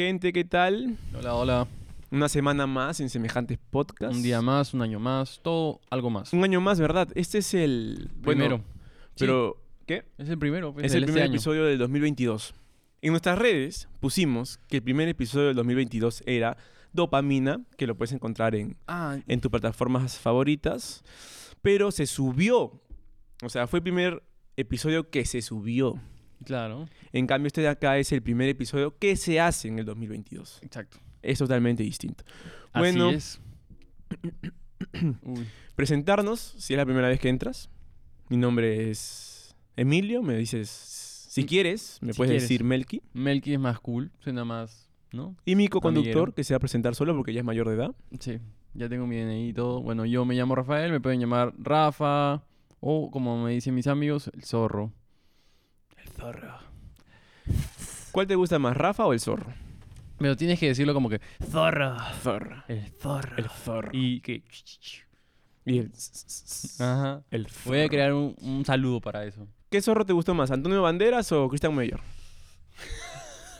gente? ¿Qué tal? Hola, hola. Una semana más en semejantes podcasts. Un día más, un año más, todo algo más. Un año más, ¿verdad? Este es el... bueno, primero. pero... ¿Qué? Es el primero. pues, Es el este primer año. episodio del 2022. En nuestras redes pusimos que el primer episodio del 2022 era Dopamina, que lo puedes encontrar en, Ah, en tus plataformas favoritas, pero se subió. O sea, fue el primer episodio que se subió. Claro. En cambio, este de acá es el primer episodio que se hace en el 2022. Exacto. Es totalmente distinto. Bueno. Así es. Uy. Presentarnos, si es la primera vez que entras. Mi nombre es Emilio, me dices, si Mm, quieres, me si puedes quieres. decir Melky. Melky es más cool, suena más, ¿no? Y mi co-conductor, que se va a presentar solo porque ya es mayor de edad. Sí, ya tengo mi DNI y todo. Bueno, yo me llamo Rafael, me pueden llamar Rafa o como me dicen mis amigos, el zorro. Zorro. ¿Cuál te gusta más, Rafa o el zorro? Pero tienes que decirlo como que zorro. Zorro. El zorro. El zorro. Y que... Y el... Ajá. el Voy a zorro. crear un, un saludo para eso. ¿Qué zorro te gustó más, Antonio Banderas o Cristian Mayor?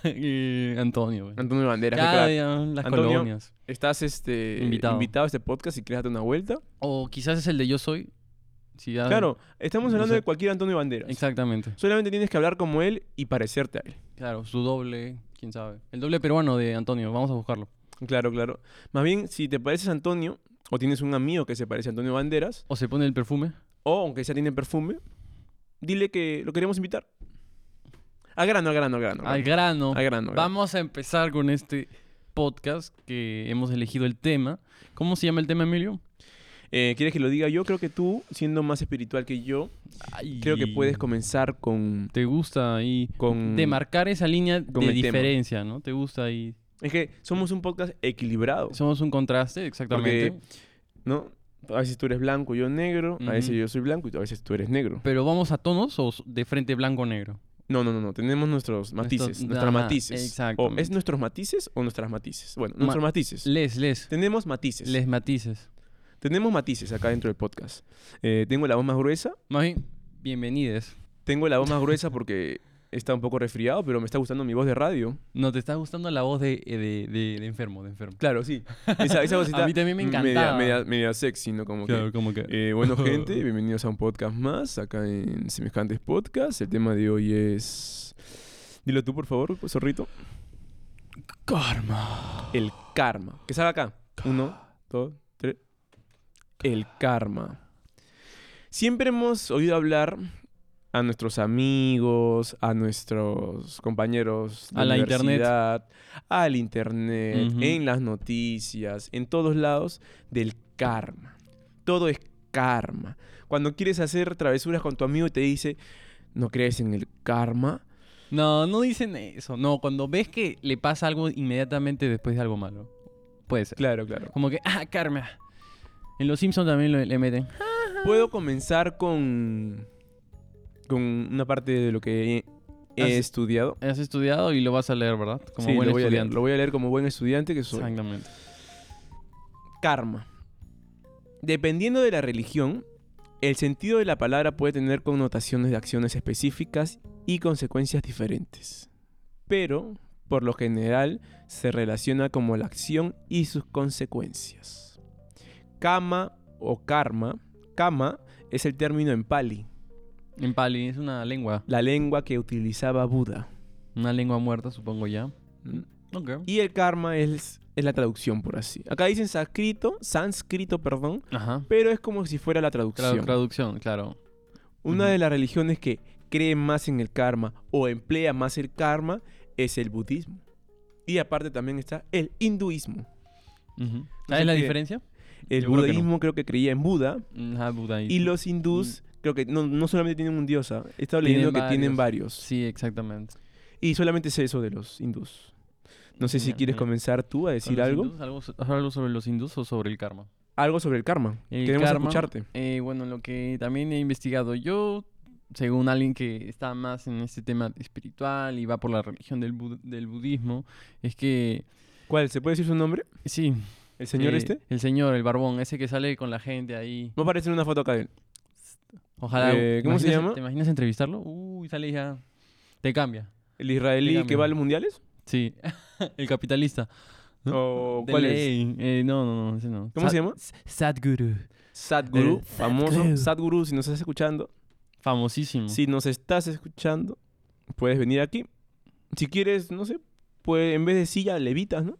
y Antonio. güey. Antonio Banderas, crack. día las Antonio. colonias. Estás este, Invitado. invitado a este podcast y darte una vuelta. O quizás es el de Yo Soy. Si ya- Claro, estamos hablando de cualquier Antonio Banderas. Exactamente. Solamente tienes que hablar como él y parecerte a él. Claro, su doble, quién sabe. El doble peruano de Antonio, vamos a buscarlo. Claro, claro. Más bien, si te pareces a Antonio, o tienes un amigo que se parece a Antonio Banderas, O se pone el perfume. o aunque sea tiene perfume, dile que lo queremos invitar. Al grano, al grano. Al grano. Al grano, al grano. Vamos a empezar con este podcast que hemos elegido el tema. ¿Cómo se llama el tema, Emilio? Eh, ¿Quieres que lo diga yo? Creo que tú, siendo más espiritual que yo, creo que puedes comenzar con... Te gusta ahí con demarcar esa línea con de tema. diferencia, ¿no? Te gusta ahí. Es que somos un podcast equilibrado, Somos un contraste, exactamente. ¿no? A veces tú eres blanco, yo negro, a veces yo soy blanco y a veces tú eres negro. Pero vamos a tonos o de frente blanco-negro. No, no, no, no. Tenemos nuestros matices, Nuestro- nuestras ajá, matices. O exactamente. es nuestros matices o nuestras matices. Bueno, Ma- nuestros matices. Les, les. Tenemos matices. Les matices. Tenemos matices acá dentro del podcast. Eh, tengo la voz más gruesa. Más bien, bienvenides. Tengo la voz más gruesa porque está un poco resfriado, pero me está gustando mi voz de radio. No, te está gustando la voz de, eh, de, de- de enfermo, de enfermo. Claro, sí. Esa, esa A mí también me encantaba. media, media sexy, ¿no? Como que... como que... Eh, bueno, gente, bienvenidos a un podcast más acá en Semejantes Podcast. El tema de hoy es... Dilo tú, por favor, zorrito. Karma. El karma. Que salga acá. Uno, dos. El karma. Siempre hemos oído hablar a nuestros amigos, a nuestros compañeros de A la internet. al internet, en las noticias, en todos lados, del karma. Todo es karma. Cuando quieres hacer travesuras con tu amigo y te dice, ¿no crees en el karma? No, no dicen eso. No, cuando ves que le pasa algo inmediatamente después de algo malo. Puede ser. Claro, claro. Como que, ah, karma. En Los Simpsons también lo- le meten. Puedo comenzar con, con una parte de lo que he, estudiado. Has estudiado y lo vas a leer, ¿verdad? Como Sí, buen lo voy, a leer, estudiante. lo voy a leer como buen estudiante que soy. Exactamente. Karma. Dependiendo de la religión, el sentido de la palabra puede tener connotaciones de acciones específicas y consecuencias diferentes. Pero, por lo general, se relaciona como la acción y sus consecuencias. Kama o karma. Kama es el término en pali, En Pali es una lengua. la lengua que utilizaba Buda. Una lengua muerta, supongo ya. ¿Mm? Ok. Y el karma es, es la traducción, por así. Acá dicen sánscrito, sánscrito, perdón, Ajá. pero es como si fuera la traducción. Tradu- traducción, claro. Una de las religiones que cree más en el karma o emplea más el karma es el budismo. Y aparte también está el hinduismo. ¿Sabes la diferencia? El Yo creo que no. creo que creía en Buda Ajá, budaísmo. y los hindús creo que no, no solamente tienen un dios, ¿ah? he estado leyendo Tienen que tienen varios. Sí, exactamente. Y solamente sé eso de los hindús. No sé si quieres comenzar tú a ¿Con decir algo. hindús? ¿Algo, algo sobre los hindús o sobre el karma? Algo sobre el karma. El Queremos karma, escucharte. Eh, bueno, lo que también he investigado yo, según alguien que está más en este tema espiritual y va por la religión del, bud- del budismo, es que, ¿Cuál? ¿Se puede decir su nombre? sí. ¿El señor eh, este? El señor, el barbón, ese que sale con la gente ahí. Va a aparecer una foto acá de él. Ojalá. Eh, ¿cómo se ¿imaginas- llama? ¿Te imaginas entrevistarlo? Uy, sale ya. Te cambia. ¿El israelí que va a los mundiales? Sí, el capitalista. ¿no? ¿O cuál es? Eh, no, no, no, ese no. ¿Cómo se llama? S- Sadhguru. Sadhguru, Eh, famoso. Sadhguru, si nos estás escuchando. Famosísimo. Si nos estás escuchando, puedes venir aquí. Si quieres, no sé, pues en vez de silla, levitas, ¿no?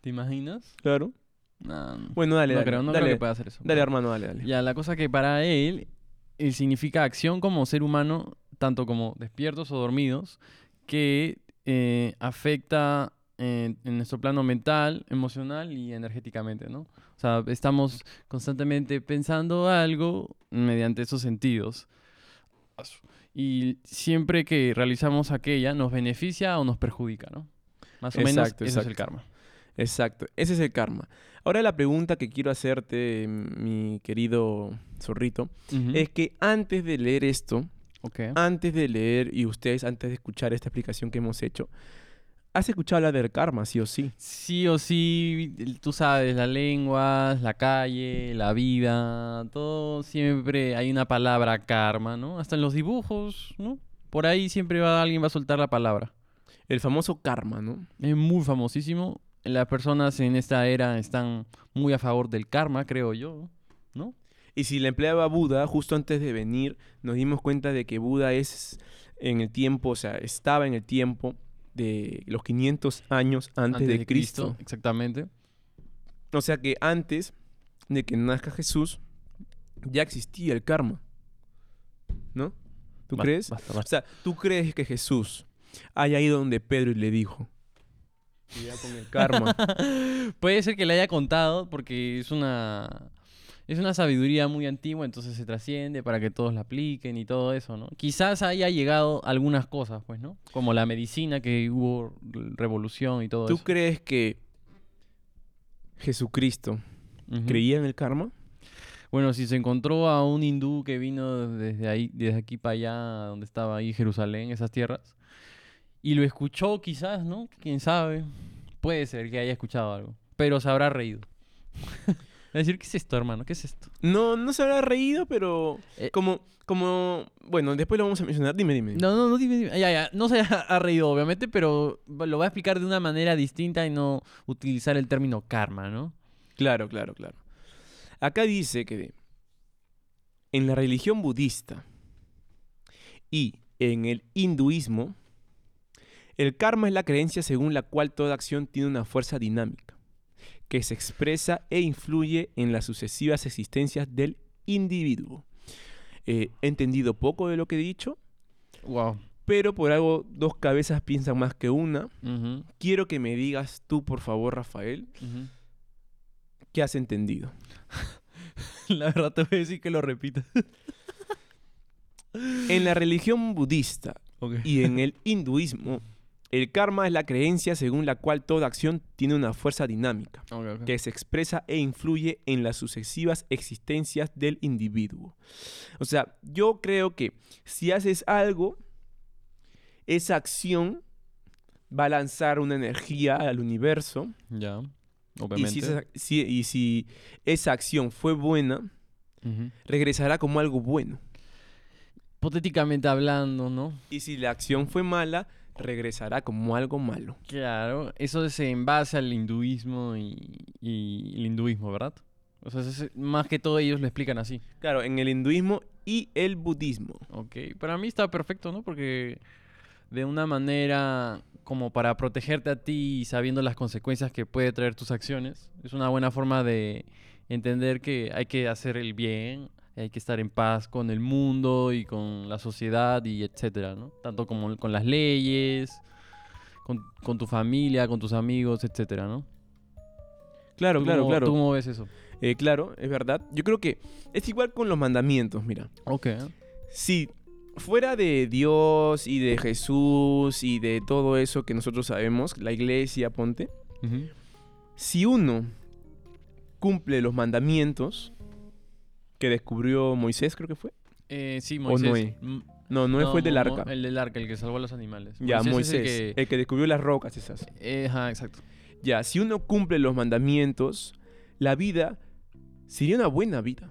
¿Te imaginas? Claro. No, no. Bueno, dale, no dale. creo, no dale, creo que pueda hacer eso. dale, pero- hermano, dale, dale. Ya, la cosa que para él significa acción como ser humano, tanto como despiertos o dormidos, que eh, afecta eh, en nuestro plano mental, emocional y energéticamente, ¿no? O sea, estamos constantemente pensando algo mediante esos sentidos. Y siempre que realizamos aquella, nos beneficia o nos perjudica, ¿no? Más o menos Exacto, eso es el karma. Exacto, ese es el karma. Ahora la pregunta que quiero hacerte, mi querido zorrito, es que antes de leer esto, antes de leer y ustedes antes de escuchar esta explicación que hemos hecho, ¿has escuchado hablar del karma, sí o sí? Sí o sí, tú sabes, la lengua, la calle, la vida, todo siempre hay una palabra karma, ¿no? Hasta en los dibujos, ¿no? Por ahí siempre va, alguien va a soltar la palabra. El famoso karma, ¿no? Es muy famosísimo. Las personas en esta era están muy a favor del karma, creo yo, ¿no? Y si la empleaba Buda, justo antes de venir, nos dimos cuenta de que Buda es en el tiempo, o sea, estaba en el tiempo de los 500 años antes, de, Cristo. Exactamente. O sea que antes de que nazca Jesús, ya existía el karma. ¿No? ¿Tú crees? basta, O sea, ¿tú crees que Jesús haya ido donde Pedro y le dijo? Cuidado con el karma. Puede ser que le haya contado porque es una es una sabiduría muy antigua, entonces se trasciende para que todos la apliquen y todo eso, ¿no? Quizás haya llegado algunas cosas, pues, ¿no? Como la medicina que hubo revolución y todo ¿Tú eso. crees que Jesucristo Ujú. creía en el karma? Bueno, si se encontró a un hindú que vino desde ahí, desde aquí para allá, donde estaba ahí Jerusalén, esas tierras, y lo escuchó quizás, ¿no? Quién sabe. Puede ser que haya escuchado algo, pero se habrá reído. A decir, ¿qué es esto, hermano? ¿Qué es esto? No, no se habrá reído, pero Eh. como, como, bueno, después lo vamos a mencionar. Dime, dime. No, no, no, dime, dime. Ya, ya, no se ha, reído, obviamente, pero lo va a explicar de una manera distinta y no utilizar el término karma, ¿no? Claro, claro, claro. Acá dice que en la religión budista y en el hinduismo, el karma es la creencia según la cual toda acción tiene una fuerza dinámica, que se expresa e influye en las sucesivas existencias del individuo. Eh, he entendido poco de lo que he dicho, Wow. pero por algo dos cabezas piensan más que una. Quiero que me digas tú, por favor, Rafael, qué has entendido. La verdad te voy a decir que lo repitas. En la religión budista y en el hinduismo, el karma es la creencia según la cual toda acción tiene una fuerza dinámica, que se expresa e influye en las sucesivas existencias del individuo. O sea, yo creo que si haces algo, esa acción va a lanzar una energía al universo Ya, y obviamente. si, esa, si- y si esa acción fue buena, regresará como algo bueno. Hipotéticamente hablando, ¿no? Y si la acción fue mala, regresará como algo malo. Claro, eso es en base al hinduismo y, y el hinduismo, ¿verdad? O sea, es- más que todo ellos lo explican así. Claro, en el hinduismo y el budismo. Ok, para mí está perfecto, ¿no? Porque de una manera como para protegerte a ti y sabiendo las consecuencias que puede traer tus acciones, es una buena forma de entender que hay que hacer el bien, hay que estar en paz con el mundo y con la sociedad y etcétera, ¿no? Tanto como con las leyes, con, con tu familia, con tus amigos, etcétera, ¿no? Claro, ¿Tú claro, cómo- claro. ¿Tú cómo ves eso? Eh, claro, es verdad. Yo creo que es igual con los mandamientos, mira. Ok. Si fuera de Dios y de Jesús y de todo eso que nosotros sabemos, la iglesia, ponte, si uno cumple los mandamientos que descubrió Moisés, creo que fue. Eh, sí, ¿O Moisés. Noé? Mm, No, no, fue el del arca. El del arca, el que salvó a los animales. ya, es el Moisés, que- el que descubrió las rocas esas. Eh, ajá, exacto. Ya, si uno cumple los mandamientos, la vida sería una buena vida.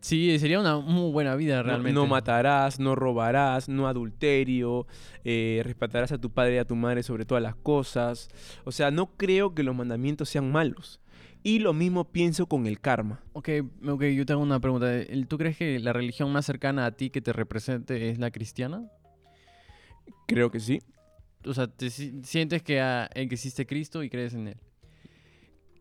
Sí, sería una muy buena vida No- realmente. No, matarás, no robarás, no adulterio, eh, respetarás a tu padre y a tu madre sobre todas las cosas. O sea, no creo que los mandamientos sean malos. Y lo mismo pienso con el karma. Ok, ok, yo tengo una pregunta. ¿Tú crees que la religión más cercana a ti que te represente es la cristiana? Creo que sí. O sea, ¿te si- sientes que, ah, que existe Cristo y crees en él?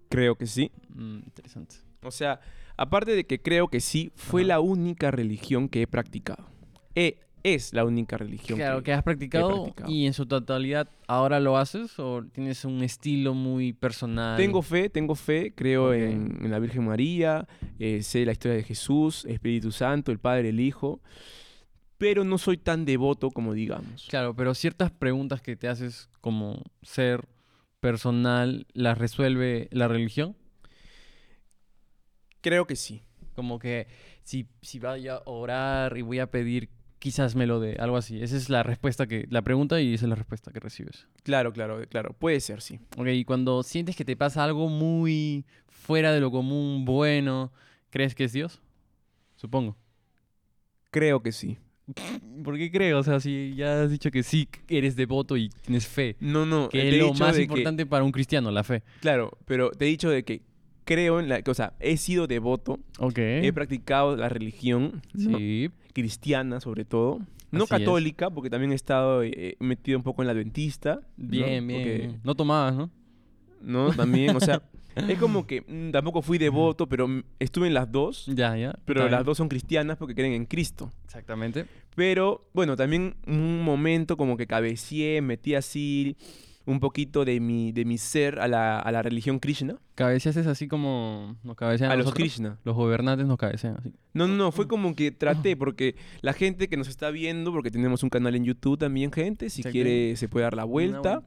Creo que sí. Mm, interesante. O sea, aparte de que creo que sí, fue Ajá. la única religión que he practicado. E- es la única religión Claro, que... que has practicado, practicado. y en su totalidad ahora lo haces o tienes un estilo muy personal. Tengo fe, tengo fe, creo en la Virgen María, eh, sé la historia de Jesús, Espíritu Santo, el Padre, el Hijo, pero no soy tan devoto como digamos. Claro, pero ciertas preguntas que te haces como ser personal, ¿las resuelve la religión? Creo que sí. Como que si, si vaya a orar y voy a pedir, quizás me lo dé, algo así. Esa es la respuesta que, la pregunta y esa es la respuesta que recibes. Claro, claro, claro, puede ser, sí. Ok, y cuando sientes que te pasa algo muy fuera de lo común, bueno, ¿crees que es Dios? Supongo. Creo que sí. ¿Por qué creo? O sea, si ya has dicho que sí eres devoto y tienes fe. No, no, Que es lo más importante para un cristiano, la fe. claro, pero te he dicho de que creo en la, o sea, he sido devoto, Ok. he practicado la religión cristiana sobre todo, no Así es. católica, porque también he estado eh, metido un poco en la adventista. ¿no? Bien, bien. Porque- No tomabas, ¿no? ¿no? También, o sea, es como que mm, tampoco fui devoto, pero mm, estuve en las dos. Ya, ya. Pero las dos son cristianas porque creen en Cristo. Exactamente. Pero, bueno, también un momento como que cabeceé, metí así un poquito de mi, de mi ser a la, a la religión Krishna. Cabeceas es así como nos cabecean A los. Krishna. Los gobernantes nos cabecean así. No, no, no, fue como que traté, porque la gente que nos está viendo, porque tenemos un canal en YouTube también, gente, si quiere se puede dar la vuelta.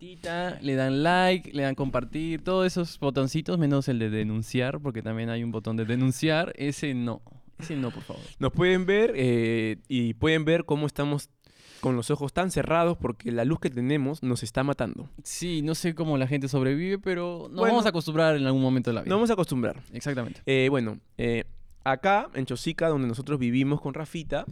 le dan like, le dan compartir, todos esos botoncitos, menos el de denunciar, porque también hay un botón de denunciar. Ese no. Ese no, por favor. Nos pueden ver eh, y pueden ver cómo estamos con los ojos tan cerrados porque la luz que tenemos nos está matando. Sí, no sé cómo la gente sobrevive, pero nos Bueno. vamos a acostumbrar en algún momento de la vida. Nos vamos a acostumbrar. Exactamente. Eh, bueno, eh, acá en Chosica, donde nosotros vivimos con Rafita,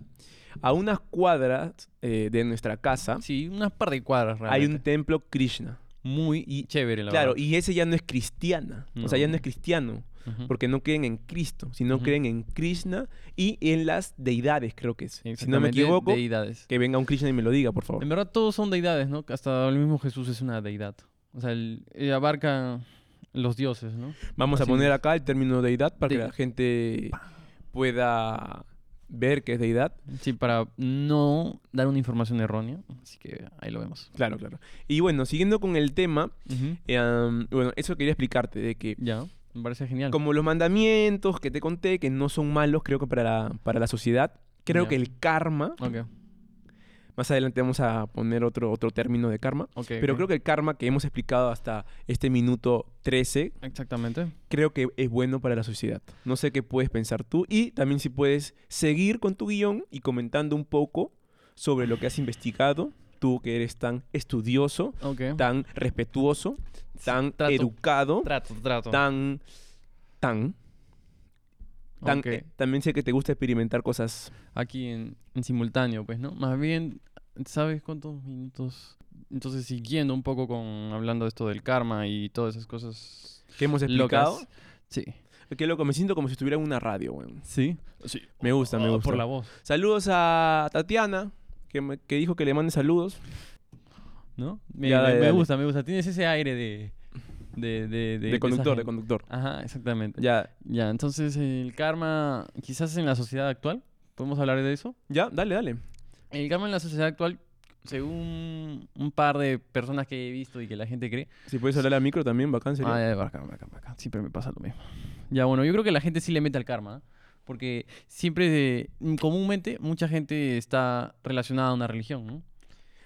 a unas cuadras eh, de nuestra casa Sí, unas par de cuadras hay un templo Krishna. Muy y- chévere, la Claro, verdad. y ese ya no es cristiana. O sea, ya No. no es cristiano. Porque no creen en Cristo, sino creen en Krishna y en las deidades, creo que es. Si no me equivoco, Deidades. que venga un Krishna y me lo diga, por favor. En verdad todos son deidades, ¿no? Hasta el mismo Jesús es una deidad. O sea, él, él abarca los dioses, ¿no? Vamos a poner es. acá el término deidad para que la gente pueda ver que es deidad. Sí, para no dar una información errónea. Así que ahí lo vemos. Claro, claro. Y bueno, siguiendo con el tema, eh, bueno, eso quería explicarte, de que Ya, me parece genial. como los mandamientos que te conté, que no son malos, creo que para la, para la sociedad, creo que el karma, Ok, más adelante vamos a poner otro, otro término de karma, ok. pero creo que el karma que hemos explicado hasta este minuto 13, Exactamente. creo que es bueno para la sociedad. No sé qué puedes pensar tú y también si puedes seguir con tu guion y comentando un poco sobre lo que has investigado, tú que eres tan estudioso, tan respetuoso, tan trato. educado, Trato, trato. tan, tan, tan, Ok. eh, también sé que te gusta experimentar cosas. Aquí en, en simultáneo, pues, ¿no? Más bien, ¿sabes cuántos minutos? Entonces, siguiendo un poco con hablando de esto del karma y todas esas cosas que hemos explicado. locas. Sí. Qué loco, me siento como si estuviera en una radio, weón. ¿Sí? Sí. Me gusta, me Oh, gusta. Por la voz, Saludos a Tatiana, que, me- que dijo que le mande saludos. ¿no? Me, Ya, me- dale, me dale. gusta, me gusta. Tienes ese aire de... De, de, De, esa conductor, de conductor. Ajá, exactamente. Ya. Ya, entonces el karma, quizás en la sociedad actual, ¿podemos hablar de eso? ya, dale, dale. El karma en la sociedad actual, según un par de personas que he visto y que la gente cree, Si puedes hablar al micro también, bacán sería. Ah, ya, bacán, bacán, bacán. Siempre me pasa lo mismo. Ya, bueno, yo creo que la gente sí le mete al karma. ¿eh? Porque siempre, eh, comúnmente, mucha gente está relacionada a una religión, ¿no?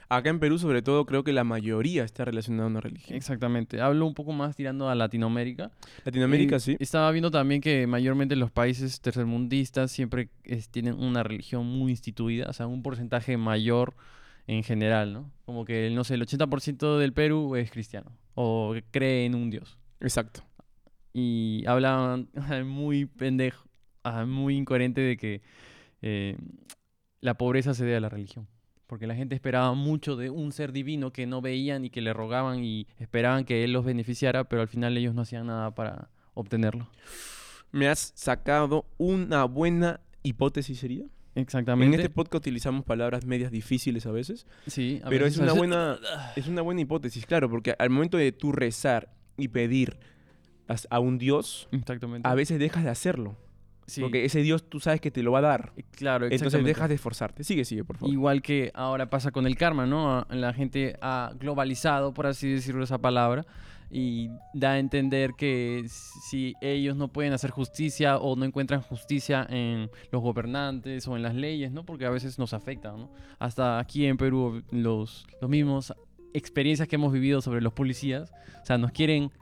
Acá en Perú, sobre todo, creo que la mayoría está relacionada a una religión. Exactamente. Hablo un poco más tirando a Latinoamérica. Latinoamérica, Eh, sí. Estaba viendo también que mayormente los países tercermundistas siempre es- tienen una religión muy instituida, o sea, un porcentaje mayor en general, ¿no? Como que, no sé, el 80% del Perú es cristiano o cree en un dios. Exacto. y hablaban muy pendejo, ah, muy incoherente de que eh, la pobreza se debe a la religión. Porque la gente esperaba mucho de un ser divino que no veían y que le rogaban y esperaban que él los beneficiara, pero al final ellos no hacían nada para obtenerlo. Me has sacado una buena hipótesis, ¿sería? En Exactamente. este podcast utilizamos palabras medias difíciles a veces, sí, a pero es veces- a una veces- buena es una buena hipótesis, claro, porque al momento de tú rezar y pedir as- a un Dios, Exactamente. a veces dejas de hacerlo, Sí, porque ese Dios tú sabes que te lo va a dar. claro, Entonces dejas de esforzarte. Sigue, sigue, por favor. Igual que ahora pasa con el karma, ¿no? A- La gente ha globalizado, por así decirlo esa palabra, y da a entender que si ellos no pueden hacer justicia o no encuentran justicia en los gobernantes o en las leyes, ¿no? Porque a veces nos afectan, ¿no? Hasta aquí en Perú, los, los mismos experiencias que hemos vivido sobre los policías, o sea, nos quieren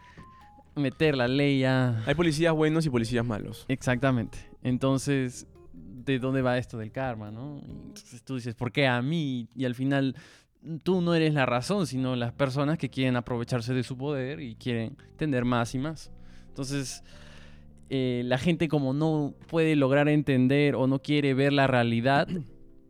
meter la ley a... Hay policías buenos y policías malos. Exactamente. Entonces, ¿de dónde va esto del karma, no? Entonces tú dices, ¿por qué a mí? Y al final tú no eres la razón, sino las personas que quieren aprovecharse de su poder y quieren tener más y más. Entonces, eh, la gente como no puede lograr entender o no quiere ver la realidad,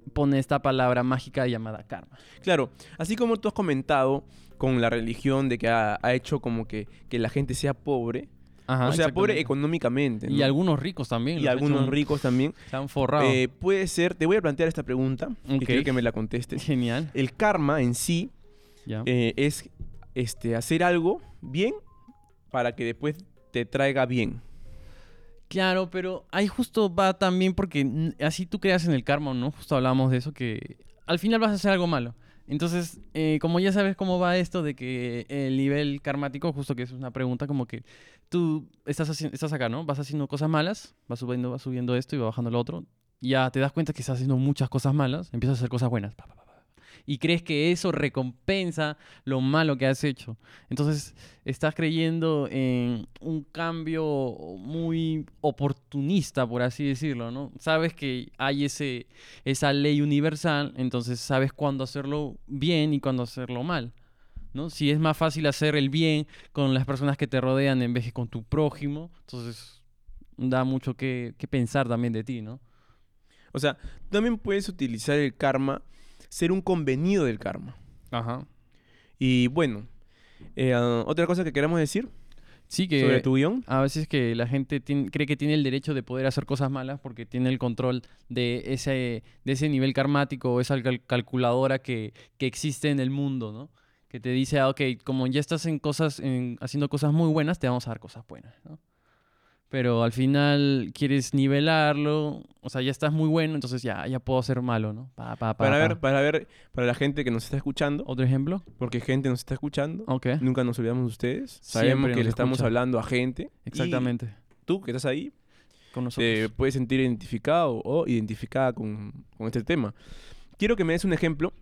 pone esta palabra mágica llamada karma. Claro, así como tú has comentado con la religión de que ha, ha hecho como que, que la gente sea pobre, Ajá, o sea, pobre económicamente. Y ¿no? algunos ricos también. y algunos ricos también. Se han forrado. Eh, puede ser, te voy a plantear esta pregunta y Ok. quiero que me la contestes. Genial. El karma en sí eh, es este, hacer algo bien para que después te traiga bien. Claro, pero ahí justo va también porque así tú creas en el karma, ¿no? Justo hablábamos de eso, que al final vas a hacer algo malo. Entonces, eh, como ya sabes cómo va esto de que el nivel karmático, justo que es una pregunta, como que tú estás, haci- estás acá, ¿no? Vas haciendo cosas malas, vas subiendo, vas subiendo esto y va bajando lo otro. Ya te das cuenta que estás haciendo muchas cosas malas, empiezas a hacer cosas buenas. pa, pa, Y crees que eso recompensa lo malo que has hecho. Entonces, estás creyendo en un cambio muy oportunista, por así decirlo, ¿no? Sabes que hay ese, esa ley universal, entonces sabes cuándo hacerlo bien y cuándo hacerlo mal, ¿no? Si es más fácil hacer el bien con las personas que te rodean en vez de con tu prójimo, entonces da mucho que, que pensar también de ti, ¿no? O sea, también puedes utilizar el karma, ser un convenido del karma. Ajá. Y bueno, eh, ah, otra cosa que queramos decir Sí, que sobre tu guion. a veces que la gente cree que tiene el derecho de poder hacer cosas malas porque tiene el control de ese, de ese nivel karmático o esa cal- calculadora que, que existe en el mundo, ¿no? Que te dice, ah, ok, como ya estás en cosas, en- haciendo cosas muy buenas, te vamos a dar cosas buenas, ¿no? Pero al final quieres nivelarlo, o sea, ya estás muy bueno, entonces ya, ya puedo ser malo, ¿no? Pa, pa, pa, Para pa. ver, para ver, para la gente que nos está escuchando, ¿Otro ejemplo? porque gente nos está escuchando, Ok, nunca nos olvidamos de ustedes. Siempre Sabemos que le estamos hablando a gente. y exactamente. tú que estás ahí, Con nosotros. te puedes sentir identificado o identificada con, con este tema. Quiero que me des un ejemplo.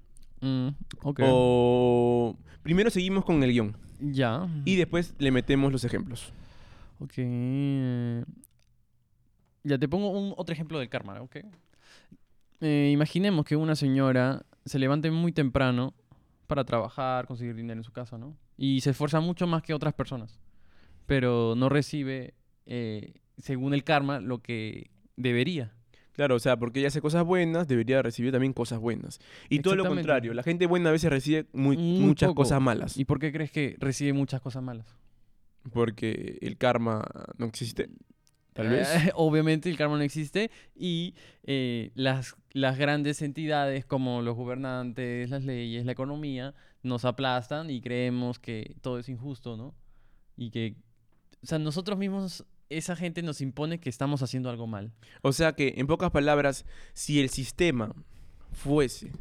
Mm, ok. O primero seguimos con el guion Ya. y después le metemos los ejemplos. Ok. Ya te pongo un, otro ejemplo del karma, ¿ok? Eh, imaginemos que una señora se levante muy temprano para trabajar, conseguir dinero en su casa, ¿no? Y se esfuerza mucho más que otras personas, pero no recibe, eh, según el karma, lo que debería. Claro, o sea, porque ella hace cosas buenas, debería recibir también cosas buenas. Y todo lo contrario, la gente buena a veces recibe muy- Muy muchas poco. cosas malas. ¿Y por qué crees que recibe muchas cosas malas? Porque el karma no existe. Tal vez. Eh, obviamente el karma no existe y eh, las, las grandes entidades como los gobernantes, las leyes, la economía, nos aplastan y creemos que todo es injusto, ¿no? Y que, o sea, nosotros mismos, esa gente nos impone que estamos haciendo algo mal. O sea que, en pocas palabras, si el sistema fuese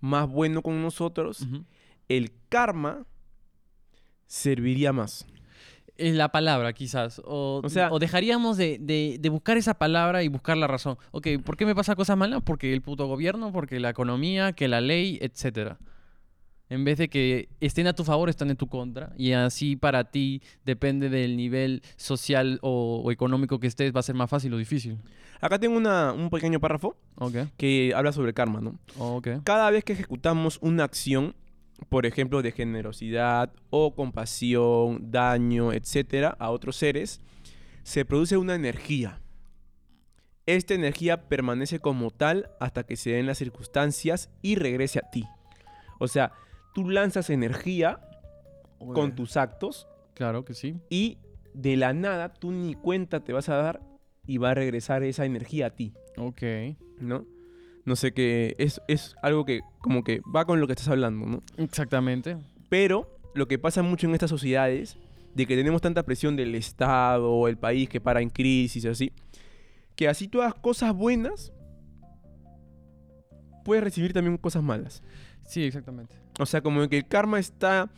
más bueno con nosotros, el karma serviría más. Es la palabra, quizás. O, O sea- o dejaríamos de, de- de buscar esa palabra y buscar la razón. Ok, ¿por qué me pasa cosas malas? Porque el puto gobierno, porque la economía, que la ley, etcétera. En vez de que estén a tu favor, están en tu contra. Y así para ti, depende del nivel social o, o económico que estés, va a ser más fácil o difícil. Acá tengo una- un pequeño párrafo Ok, que habla sobre karma, ¿no? ok. Cada vez que ejecutamos una acción, por ejemplo, de generosidad o compasión, daño, etcétera, a otros seres, se produce una energía. esta energía permanece como tal hasta que se den las circunstancias y regrese a ti. O sea, tú lanzas energía con tus actos Claro que sí. y de la nada tú ni cuenta te vas a dar y va a regresar esa energía a ti, Ok. ¿no? No sé qué, es, es algo que como que va con lo que estás hablando, ¿no? Exactamente. Pero lo que pasa mucho en estas sociedades, de que tenemos tanta presión del Estado el país que para en crisis así, que así hagas cosas buenas, puedes recibir también cosas malas. Sí, exactamente. O sea, como que el karma está,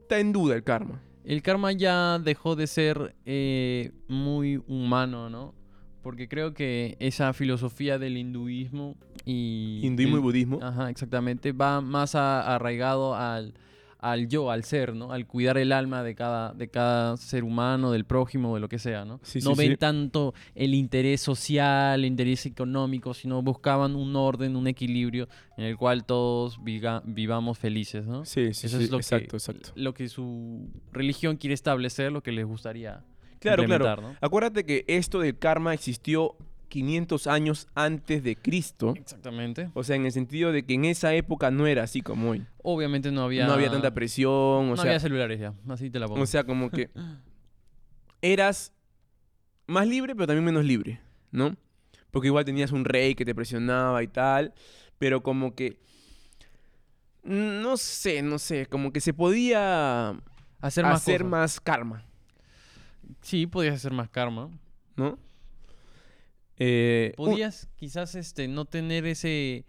está en duda, el karma. El karma ya dejó de ser eh, muy humano, ¿no? Porque creo que esa filosofía del hinduismo y... Hinduismo y budismo. Ajá, exactamente. Va más a- arraigado al, al yo, al ser, ¿no? Al cuidar el alma de cada, de cada ser humano, del prójimo, de lo que sea, ¿no? Sí, no sí, ven sí. tanto el interés social, el interés económico, sino buscaban un orden, un equilibrio en el cual todos viga- vivamos felices, ¿no? Sí, sí, Eso sí, es lo exacto, que, exacto. lo que su religión quiere establecer, lo que les gustaría Claro, claro. Acuérdate que esto del karma existió 500 años antes de Cristo. Exactamente. O sea, en el sentido de que en esa época no era así como hoy. Obviamente no había... No había tanta presión, o no sea, había celulares ya, así te la pongo. o sea, como que eras más libre, pero también menos libre, ¿no? Porque igual tenías un rey que te presionaba y tal, pero como que no sé, no sé, como que se podía hacer más hacer cosas. más karma, Sí, podías hacer más karma. ¿no? Eh, Podías quizás este, no tener ese,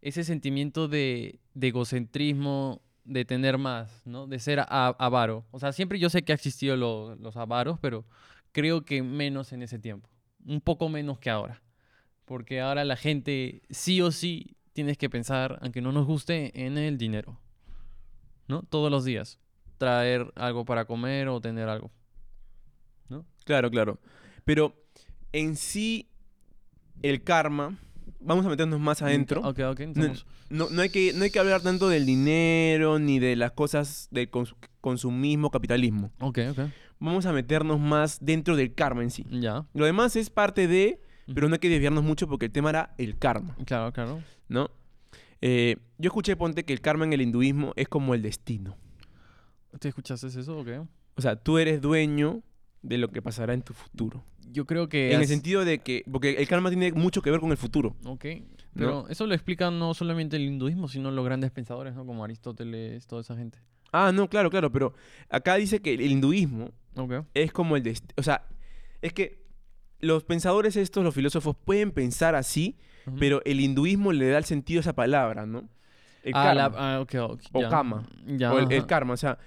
ese sentimiento de, de egocentrismo, de tener más, ¿no? De ser a- avaro. O sea, siempre yo sé que ha existido lo- los avaros, pero creo que menos en ese tiempo. Un poco menos que ahora. Porque ahora la gente sí o sí tienes que pensar, aunque no nos guste, en el dinero. ¿No? Todos los días. Traer algo para comer o tener algo. Claro, claro. Pero en sí, el karma, vamos a meternos más adentro. Ok, ok. No, no, hay que, no hay que hablar tanto del dinero ni de las cosas del cons- consumismo, capitalismo. Ok, ok. Vamos a meternos más dentro del karma en sí. Ya. Lo demás es parte de, pero no hay que desviarnos mucho porque el tema era el karma, Claro, claro. ¿no? Eh, yo escuché, ponte, que el karma en el hinduismo es como el destino. ¿Te escuchaste eso o qué? O sea, tú eres dueño de lo que pasará en tu futuro. Yo creo que... En el sentido de que, porque el karma tiene mucho que ver con el futuro. Ok. Pero eso lo explica no solamente el hinduismo, sino los grandes pensadores, ¿no? Como Aristóteles, toda esa gente. Ah, no, claro, claro, pero acá dice que el hinduismo Ok. es como el destino. O sea, es que los pensadores estos, los filósofos, pueden pensar así, pero el hinduismo le da el sentido a esa palabra, ¿no? El ah, la- karma. ah, ok, ok, O ya. kama, Ya, o el, karma. O sea,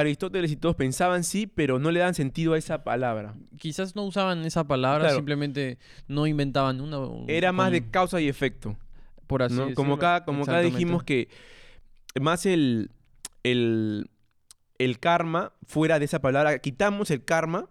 Aristóteles y todos pensaban sí, pero no le dan sentido a esa palabra. Quizás no usaban esa palabra, Claro. simplemente no inventaban una. Era más de causa y efecto. Por así ¿no? Como acá, como acá dijimos que más el, el, el karma fuera de esa palabra, quitamos el karma,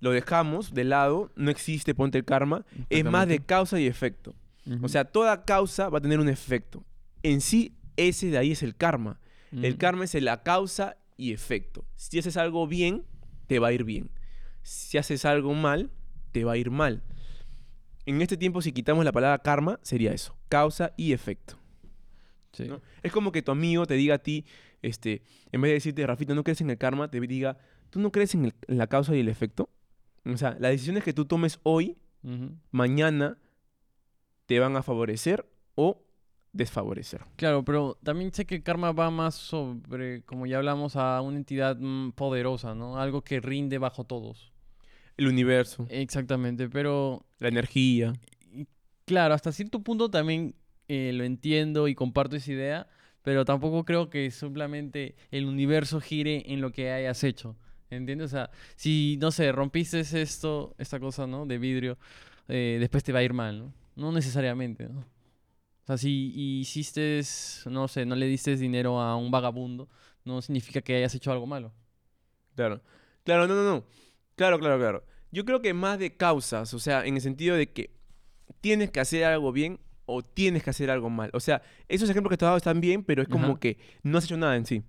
lo dejamos de lado, no existe, ponte el karma, es más de causa y efecto. O sea, toda causa va a tener un efecto. En sí, ese de ahí es el karma. El karma es la causa y efecto. Si haces algo bien, te va a ir bien. Si haces algo mal, te va a ir mal. En este tiempo, si quitamos la palabra karma, sería eso, causa y efecto. Sí. ¿no? Es como que tu amigo te diga a ti, este, en vez de decirte, Rafita, ¿no crees en el karma? Te diga, ¿tú no crees en, el- en la causa y el efecto? O sea, las decisiones que tú tomes hoy, mañana, te van a favorecer o desfavorecer. Claro, pero también sé que el karma va más sobre, como ya hablamos, a una entidad mm, poderosa, ¿no? Algo que rinde bajo todos. El universo, Exactamente, pero la energía. claro, hasta cierto punto también eh, lo entiendo y comparto esa idea, pero tampoco creo que simplemente el universo gire en lo que hayas hecho. ¿Entiendes? O sea, si, no sé, rompiste esto, esta cosa, ¿no? De vidrio, eh, después te va a ir mal, ¿no? No necesariamente, ¿no? Sea, si hiciste, no sé, no le diste dinero a un vagabundo, no significa que hayas hecho algo malo. Claro. Claro, no, no, no. Claro, claro, claro. Yo creo que más de causas, o sea, en el sentido de que tienes que hacer algo bien o tienes que hacer algo mal. O sea, esos ejemplos que te he dado están bien, pero es como Ajá. que no has hecho nada en sí.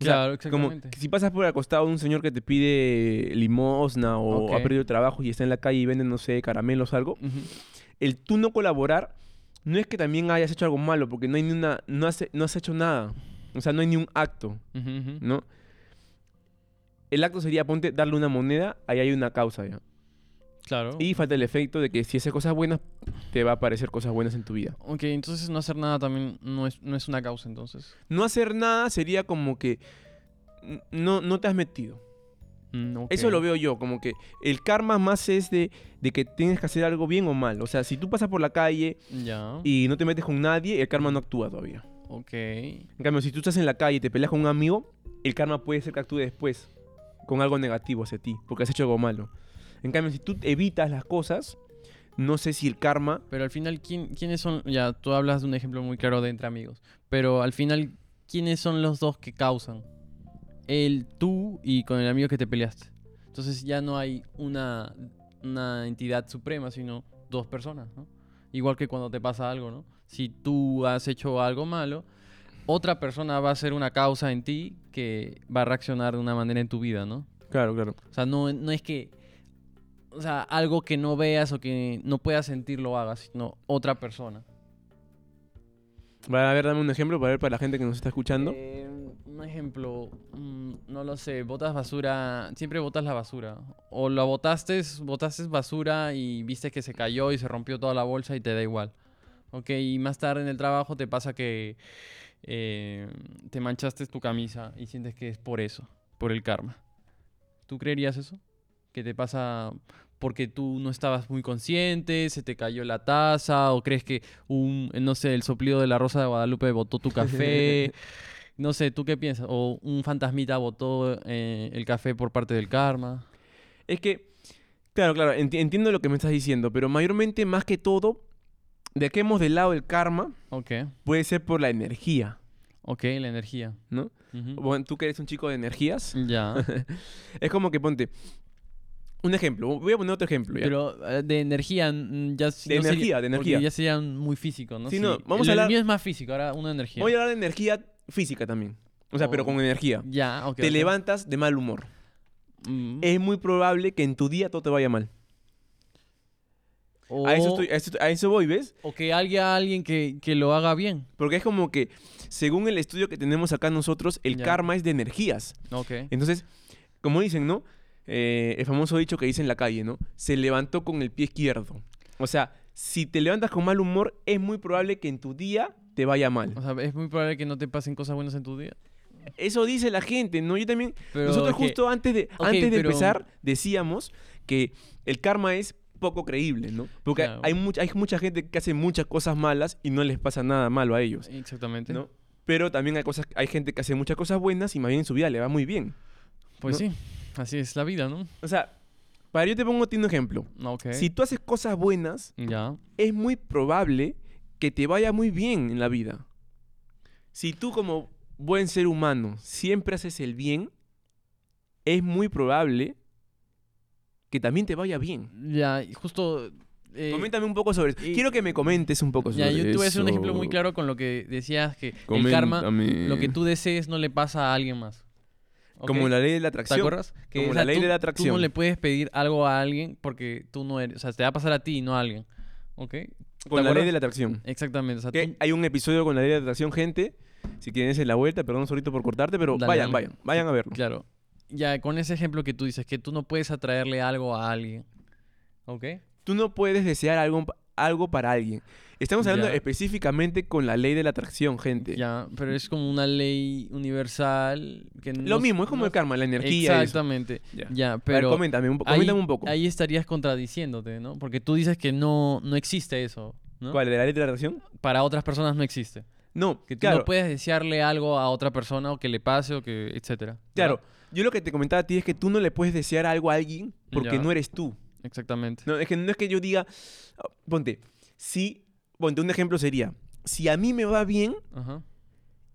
O sea, Claro, Como exactamente. que si pasas por el costado de un señor que te pide limosna o ha Ok. perdido trabajo y está en la calle y vende, no sé, caramelos o algo, el tú no colaborar no es que también hayas hecho algo malo, porque no hay ni una, no has, no has hecho nada. O sea, no hay ni un acto. ¿no? El acto sería, ponte, darle una moneda, ahí hay una causa ya. Claro. Y falta el efecto de que si haces cosas buenas, te va a aparecer cosas buenas en tu vida. Ok, entonces no hacer nada también no es, no es una causa, entonces. No hacer nada sería como que no, no te has metido. Mm. Eso lo veo yo, como que el karma más es de, de que tienes que hacer algo bien o mal. O sea, si tú pasas por la calle y no te metes con nadie, el karma no actúa todavía. Ok. En cambio, si tú estás en la calle y te peleas con un amigo, el karma puede ser que actúe después con algo negativo hacia ti, porque has hecho algo malo. En cambio, si tú evitas las cosas, no sé si el karma... Pero al final, ¿quién, ¿quiénes son? Ya, tú hablas de un ejemplo muy claro de entre amigos. Pero al final, ¿quiénes son los dos que causan? El tú y con el amigo que te peleaste. Entonces ya no hay una, una entidad suprema, sino dos personas, ¿no? Igual que cuando te pasa algo, ¿no? Si tú has hecho algo malo, otra persona va a ser una causa en ti que va a reaccionar de una manera en tu vida, ¿no? Claro, claro. O sea, no, no es que. O sea, algo que no veas o que no puedas sentir lo hagas, sino otra persona. Va a ver, dame un ejemplo para ver para la gente que nos está escuchando. Eh, un ejemplo, mm, no lo sé, botas basura, siempre botas la basura. O la botaste, botaste basura y viste que se cayó y se rompió toda la bolsa y te da igual. Ok, y más tarde en el trabajo te pasa que eh, te manchaste tu camisa y sientes que es por eso, por el karma. ¿Tú creerías eso? ¿Que te pasa porque tú no estabas muy consciente, se te cayó la taza, o crees que un, no sé, el soplido de la rosa de Guadalupe botó tu café? No sé, ¿tú qué piensas? ¿O un fantasmita botó eh, el café por parte del karma? Es que, claro, claro, enti- entiendo lo que me estás diciendo, pero mayormente, más que todo, de que hemos del lado del karma, Ok, puede ser por la energía, ok, la energía. ¿no? Bueno, tú que eres un chico de energías, Ya, es como que ponte. Un ejemplo, voy a poner otro ejemplo. ¿ya? pero eh, de energía ya De no sería- energía, de energía. ya sería muy físico, ¿no? Sí, no, vamos el, a el hablar- mío es más físico, ahora de energía. Voy a hablar de energía física también. O sea, pero Oh. con energía. Ya, ok. Te levantas de mal humor. Mm, Es muy probable que en tu día todo te vaya mal. A, eso estoy- a eso, a eso voy, ¿ves? O que haya alguien que, que lo haga bien. Porque es como que, según el estudio que tenemos acá nosotros, el Ya. karma es de energías. Ok. Entonces, como dicen, ¿no? Eh, el famoso dicho que dice en la calle, ¿no? Se levantó con el pie izquierdo. O sea, si te levantas con mal humor, es muy probable que en tu día te vaya mal. O sea, es muy probable que no te pasen cosas buenas en tu día. Eso dice la gente, ¿no? Yo también... Pero Nosotros que- justo antes de, antes de pero- empezar decíamos que el karma es poco creíble, ¿no? Porque Claro. hay, mucha, hay mucha gente que hace muchas cosas malas y no les pasa nada malo a ellos, Exactamente. ¿no? Pero también hay, cosas, hay gente que hace muchas cosas buenas y más bien en su vida le va muy bien. Pues ¿no? sí, así es la vida, ¿no? O sea, para yo te pongo un ejemplo. Ok. Si tú haces cosas buenas, Ya. es muy probable que te vaya muy bien en la vida. Si tú como buen ser humano siempre haces el bien, es muy probable que también te vaya bien. Ya, justo... eh, Coméntame un poco sobre eso. Quiero que me comentes un poco sobre ya, eso. yo te voy a hacer un ejemplo muy claro con lo que decías que el karma, lo que tú desees no le pasa a alguien más. Como la ley de la ¿Te atracción. acuerdas? Que, Como o la ley tú- de la Tú atracción. no le puedes pedir algo a alguien porque tú no eres... O sea, te va a pasar a ti y no a alguien. ¿Ok? Con la ley de la atracción. Exactamente. O sea, Que tú- hay un episodio con la ley de la atracción, gente. Si quieren hacer la vuelta, perdón solito por cortarte, pero Dale, vayan, dale. vayan, vayan a verlo. Claro. Ya, con ese ejemplo que tú dices, que tú no puedes atraerle algo a alguien. ¿Ok? Tú no puedes desear algo, algo para alguien. Estamos hablando Ya. específicamente con la ley de la atracción, gente. Ya, pero es como una ley universal que Lo mismo, es como no- el karma, la energía. Exactamente. Ya. Ya, A ver, pero coméntame, un, ahí, coméntame un poco. ahí estarías contradiciéndote, ¿no? Porque tú dices que no, no existe eso, ¿no? ¿Cuál? ¿De la ley de la atracción? Para otras personas no existe. No, Que tú claro. no puedes desearle algo a otra persona o que le pase o que, etcétera. Claro, yo lo que te comentaba a ti es que tú no le puedes desear algo a alguien porque Ya. no eres tú. Exactamente. No, es que no es que yo diga, ponte, si, ponte, un ejemplo sería, si a mí me va bien, Ajá.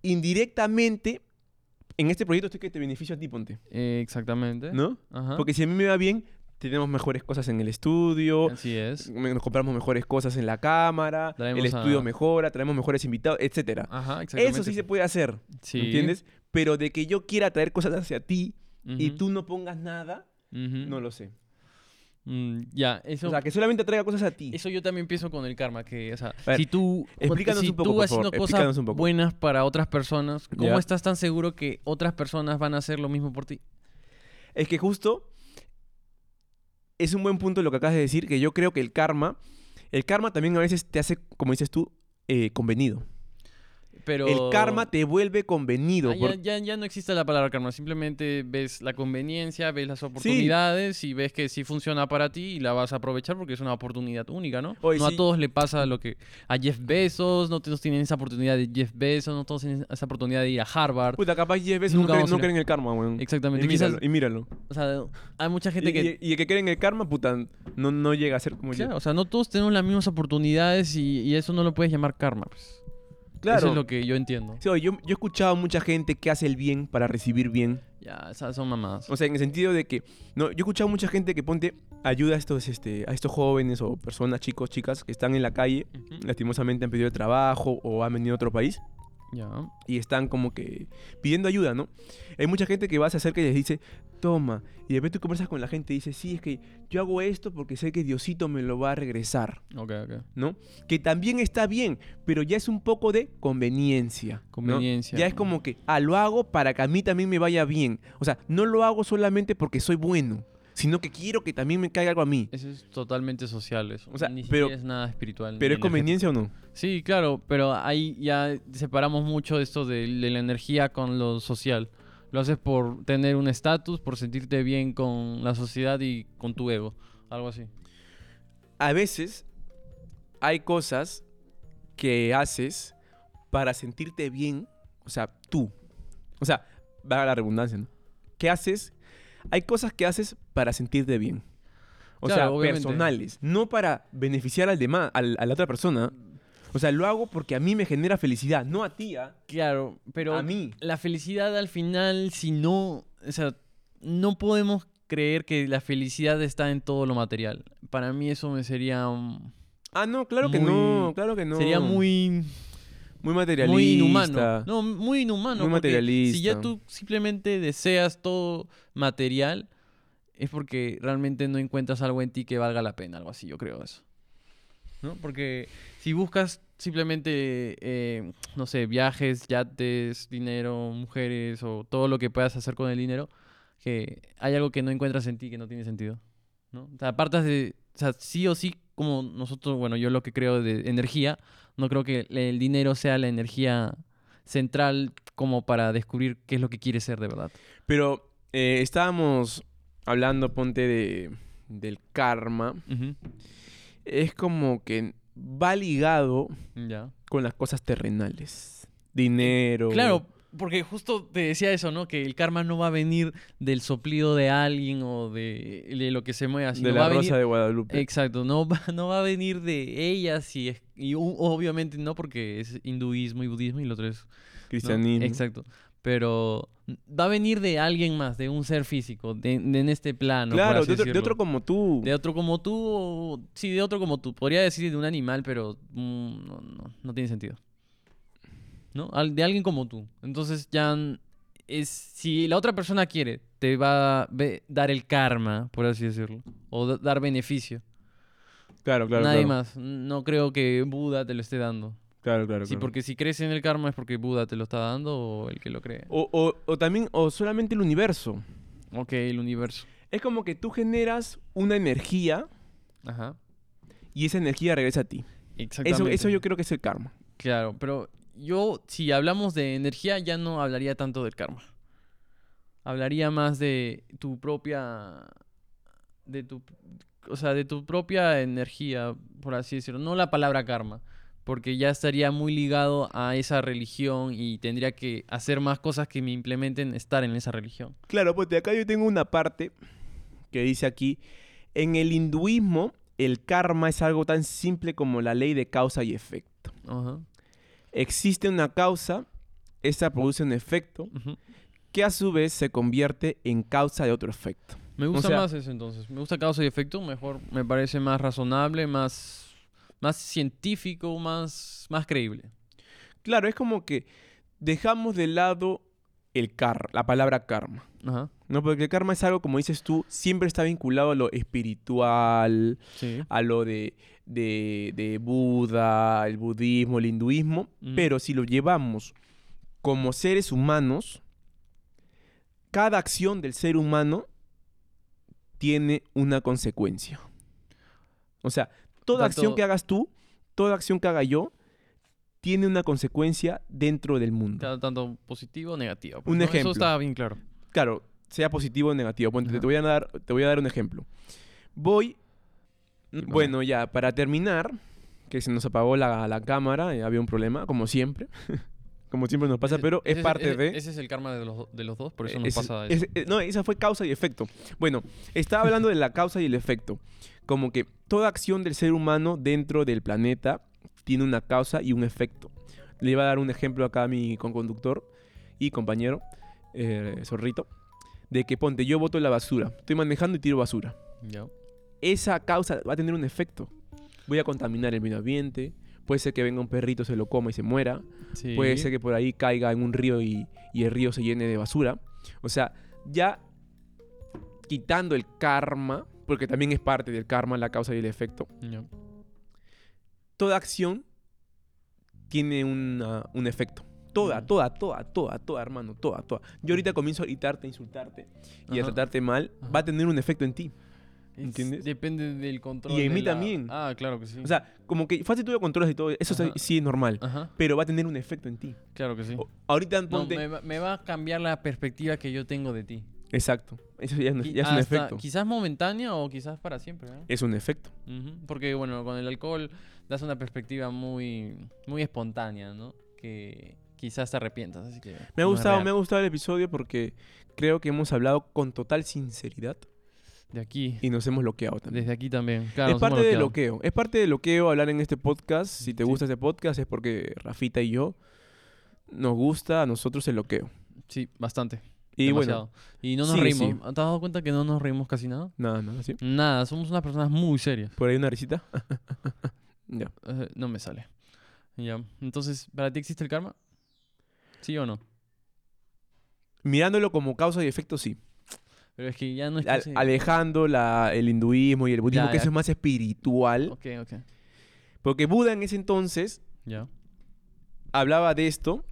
indirectamente, en este proyecto estoy que te beneficio a ti, ponte, Eh, exactamente. ¿no? Ajá. Porque si a mí me va bien, tenemos mejores cosas en el estudio, Así es. nos compramos mejores cosas en la cámara, Traemos el estudio a- mejora, traemos mejores invitados. Ajá, exactamente. Eso sí se puede hacer, Sí. ¿entiendes? Pero de que yo quiera traer cosas hacia ti y tú no pongas nada, no lo sé. Mm, ya, eso, O sea, que solamente atraiga cosas a ti. eso yo también pienso con el karma, que, o sea, A ver, si tú, explícanos si un poco, tú por haciendo favor, cosas un poco. buenas para otras personas, ¿cómo estás tan seguro que otras personas van a hacer lo mismo por ti? Es que justo es un buen punto lo que acabas de decir, que yo creo que el karma, el karma también a veces te hace, como dices tú, eh, convenido. Pero... El karma te vuelve convenido. Ah, ya, por- ya, ya no existe la palabra karma, simplemente ves la conveniencia, ves las oportunidades y ves que sí funciona para ti y la vas a aprovechar porque es una oportunidad única, ¿no? No sí. a todos le pasa lo que a Jeff Bezos, no todos tienen esa oportunidad de Jeff Bezos, no todos tienen esa oportunidad de ir a Harvard. Puta, capaz 10 veces no, creen, no creen el karma, weón. Exactamente. Y míralo, y míralo. o sea, hay mucha Y, gente que y- y el que cree en el karma, puta, no, no llega a ser como Claro, yo. o sea, no todos tenemos las mismas oportunidades y, y eso no lo puedes llamar karma, pues. Claro. Eso es lo que yo entiendo. Sí, yo, yo he escuchado a mucha gente que hace el bien para recibir bien. Ya, esas son mamadas. O sea, en el sentido de que, no, yo he escuchado a mucha gente que ponte ayuda a estos, este, a estos jóvenes o personas, chicos, chicas que están en la calle, lastimosamente han pedido trabajo o han venido a otro país Ya. y están como que pidiendo ayuda, ¿no? Hay mucha gente que vas a hacer que les dice, toma, y de repente tú conversas con la gente y dices, sí, es que yo hago esto porque sé que Diosito me lo va a regresar, Ok, ok. ¿no? Que también está bien, pero ya es un poco de conveniencia. ¿no? Conveniencia. Ya es como que, ah, lo hago para que a mí también me vaya bien. O sea, no lo hago solamente porque soy bueno, sino que quiero que también me caiga algo a mí. Eso es totalmente social, eso. O sea, Ni pero- siquiera es nada espiritual. Pero es conveniencia o no? Sí, claro, pero ahí ya separamos mucho esto de, de la energía con lo social. Lo haces por tener un estatus, por sentirte bien con la sociedad y con tu ego. Algo así. A veces hay cosas que haces para sentirte bien, o sea, tú. O sea, va la redundancia, ¿no? ¿Qué haces? Hay cosas que haces para sentirte bien. O Claro, sea, obviamente. personales, no para beneficiar al demás, al- a la otra persona. O sea, lo hago porque a mí me genera felicidad, no a ti, ¿ah? Claro, pero a mí. la felicidad al final, si no, o sea, no podemos creer que la felicidad está en todo lo material. Para mí eso me sería Ah, no, claro que no, claro que no. sería muy muy materialista. muy inhumano. No, muy inhumano. Muy porque Si materialista. ya tú simplemente deseas todo material, es porque realmente no encuentras algo en ti que valga la pena, algo así, yo creo eso. ¿No? Porque si buscas simplemente, eh, no sé, viajes, yates, dinero, mujeres o todo lo que puedas hacer con el dinero, que hay algo que no encuentras en ti que no tiene sentido. ¿no? O sea, apartas de, o sea, sí o sí, como nosotros, bueno, yo lo que creo de energía, no creo que el dinero sea la energía central como para descubrir qué es lo que quieres ser de verdad. Pero eh, estábamos hablando, ponte, de, del karma. Es como que va ligado Ya. con las cosas terrenales. Dinero. Claro, porque justo te decía eso, ¿no? Que el karma no va a venir del soplido de alguien o de, de lo que se mueva, sino De va la venir... Rosa de Guadalupe. Exacto, no va, no va a venir de ellas y, es, y obviamente no porque es hinduismo y budismo y lo otro es ¿no? Cristianismo. Exacto. Pero va a venir de alguien más, de un ser físico, de, de en este plano. claro, de otro, de decirlo. otro como tú. De otro como tú, o- sí, de otro como tú. Podría decir de un animal, pero mm, no, no, no tiene sentido. ¿No? Al- de alguien como tú. Entonces ya n- es, si la otra persona quiere, te va a dar el karma, por así decirlo, o da- dar beneficio. Claro, claro. Nadie claro. más. No creo que Buda te lo esté dando. Claro, claro. Sí, claro. porque si crees en el karma es porque Buda te lo está dando o el que lo cree. O, o- o también, o solamente el universo. Ok, el universo. Es como que tú generas una energía Ajá. y esa energía regresa a ti. Eso, Exactamente. eso yo creo que es el karma. Claro, pero yo, si hablamos de energía, ya no hablaría tanto del karma. Hablaría más de tu propia. de tu. O sea, de tu propia energía, por así decirlo. No la palabra karma. Porque ya estaría muy ligado a esa religión y tendría que hacer más cosas que me implementen estar en esa religión. Claro, pues de acá yo tengo una parte que dice aquí, en el hinduismo el karma es algo tan simple como la ley de causa y efecto. Existe una causa, esta produce un efecto, que a su vez se convierte en causa de otro efecto. Me gusta sea- más eso entonces. Me gusta causa y efecto. Mejor, me parece más razonable, más, más científico, más, más creíble. Claro, es como que dejamos de lado el car la palabra karma. Ajá. ¿no? Porque el karma es algo, como dices tú, siempre está vinculado a lo espiritual, Sí. a lo de, de, de Buda, el budismo, el hinduismo, Ujú. pero si lo llevamos como seres humanos, cada acción del ser humano tiene una consecuencia. O sea, toda acción Tanto- que hagas tú, toda acción que haga yo, tiene una consecuencia dentro del mundo. Cada- Tanto positivo o negativo. Un ¿no? ejemplo. Eso está bien claro. Claro, sea positivo o negativo. Ponte, Ajá. te, voy a dar, te voy a dar un ejemplo. Voy. Bueno, ya, para terminar, que se nos apagó la, la cámara, eh, había un problema, como siempre. como siempre nos pasa, Ese- pero es ese- parte ese- de. Ese es el karma de los, de los dos, por eso Eh, nos pasa eso. eh, no, esa fue causa y efecto. Bueno, estaba hablando de la causa y el efecto. Como que toda acción del ser humano dentro del planeta tiene una causa y un efecto. Le iba a dar un ejemplo acá a mi conductor y compañero, eh, Zorrito, de que ponte, yo boto la basura. Estoy manejando y tiro basura. Ya. Esa causa va a tener un efecto. Voy a contaminar el medio ambiente. Puede ser que venga un perrito, se lo coma y se muera. Sí. Puede ser que por ahí caiga en un río y, y el río se llene de basura. O sea, ya quitando el karma, porque también es parte del karma, la causa y el efecto, Ya. toda acción tiene una- un efecto. Toda, toda, toda, toda, toda, hermano, toda, toda. Yo ahorita comienzo a gritarte, a insultarte y a Ajá. tratarte mal, Ajá. va a tener un efecto en ti. Es- ¿Entiendes? Depende del control. Y en de mí la- también. Ah, claro que sí. O sea, como que fácil tú lo controlas y todo, eso sí- Ajá. sí es normal, Ajá. pero va a tener un efecto en ti. Claro que sí. O- ahorita No, ponte... me va a cambiar la perspectiva que yo tengo de ti. Exacto, eso ya, no- Qui- ya es un efecto. Quizás momentánea o quizás para siempre. ¿no? Es un efecto. Porque, bueno, con el alcohol das una perspectiva muy, muy espontánea, ¿no? Que quizás te arrepientas, así que... Me ha gustado, me ha gustado el episodio porque creo que hemos hablado con total sinceridad De aquí, y nos hemos bloqueado también. desde aquí también. Claro, es parte bloqueado. bloqueo. Es parte del bloqueo hablar en este podcast. Si te Sí. gusta este podcast es porque Rafita y yo nos gusta a nosotros el bloqueo. Sí, bastante. Y bueno. Y no nos sí, reímos. sí. ¿Te has dado cuenta que no nos reímos casi nada? nada, nada, ¿sí? Nada, somos unas personas muy serias. Por ahí una risita. ya. Eh, no me sale. Ya. Entonces, ¿para ti existe el karma? ¿Sí o no? Mirándolo como causa y efecto, sí. Pero es que ya no es casi- alejando la- el hinduismo y el budismo, Ya, que ya. eso es más espiritual. Ok, ok. Porque Buda en ese entonces Ya. hablaba de esto,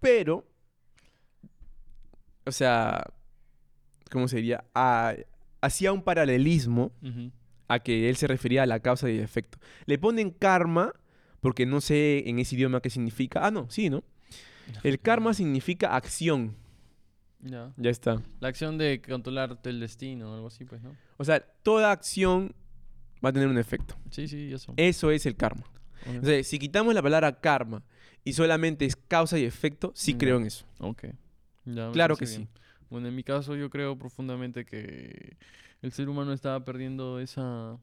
pero, o sea, ¿cómo sería? A- hacía un paralelismo a que él se refería a la causa y el efecto. Le ponen karma, porque no sé en ese idioma qué significa. Ah, no, sí, ¿no? El karma significa acción. Ya. Ya está. La acción de controlarte el destino o algo así, pues, ¿no? O sea, toda acción va a tener un efecto. Sí, sí, eso. Eso es el karma. O sea, si quitamos la palabra karma y solamente es causa y efecto, sí creo en eso. Ok. Ya, Claro que sí. Bueno, en mi caso yo creo profundamente que el ser humano estaba perdiendo esa,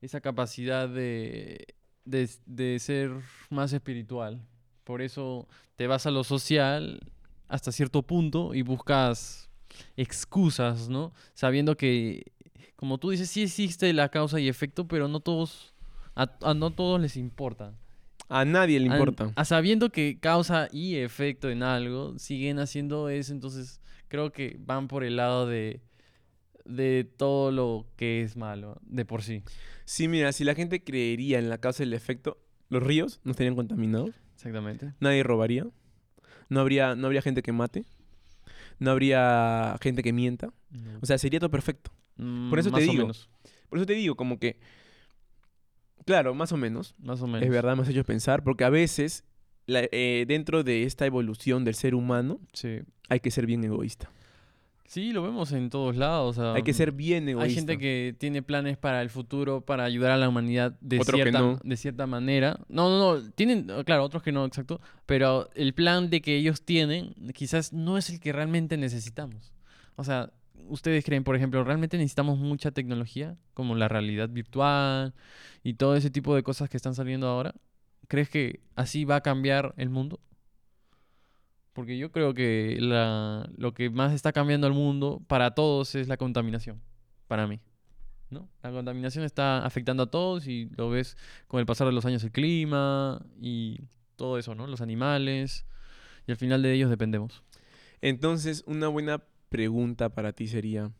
esa capacidad de, de, de ser más espiritual. Por eso te vas a lo social hasta cierto punto y buscas excusas, ¿no? Sabiendo que, como tú dices, sí existe la causa y efecto, pero no todos, a, a no todos les importa. A nadie le importa. A sabiendo que causa y efecto en algo, siguen haciendo eso, entonces creo que van por el lado de, de todo lo que es malo, de por sí. Sí, mira, si la gente creería en la causa y el efecto, los ríos no estarían contaminados, Exactamente. nadie robaría, no habría, no habría gente que mate, no habría gente que mienta. O sea, sería todo perfecto. por eso te más o digo, Por eso te digo, como que, claro, más o menos, más o menos. es verdad, me has hecho pensar, porque a veces, la- eh, dentro de esta evolución del ser humano, Sí. hay que ser bien egoísta. Sí, lo vemos en todos lados. o sea, Hay que ser bien egoísta. Hay gente que tiene planes para el futuro, para ayudar a la humanidad de, que cierta, no. de cierta manera. No, no, no. Tienen, claro, otros que no, exacto. Pero el plan de que ellos tienen quizás no es el que realmente necesitamos. O sea, ustedes creen, por ejemplo, ¿realmente necesitamos mucha tecnología? Como la realidad virtual y todo ese tipo de cosas que están saliendo ahora. ¿Crees que así va a cambiar el mundo? Porque yo creo que la, lo que más está cambiando el mundo para todos es la contaminación, para mí. ¿no? La contaminación está afectando a todos y lo ves con el pasar de los años el clima y todo eso, ¿no? Los animales. Y al final de ellos dependemos. Entonces, una buena pregunta para ti sería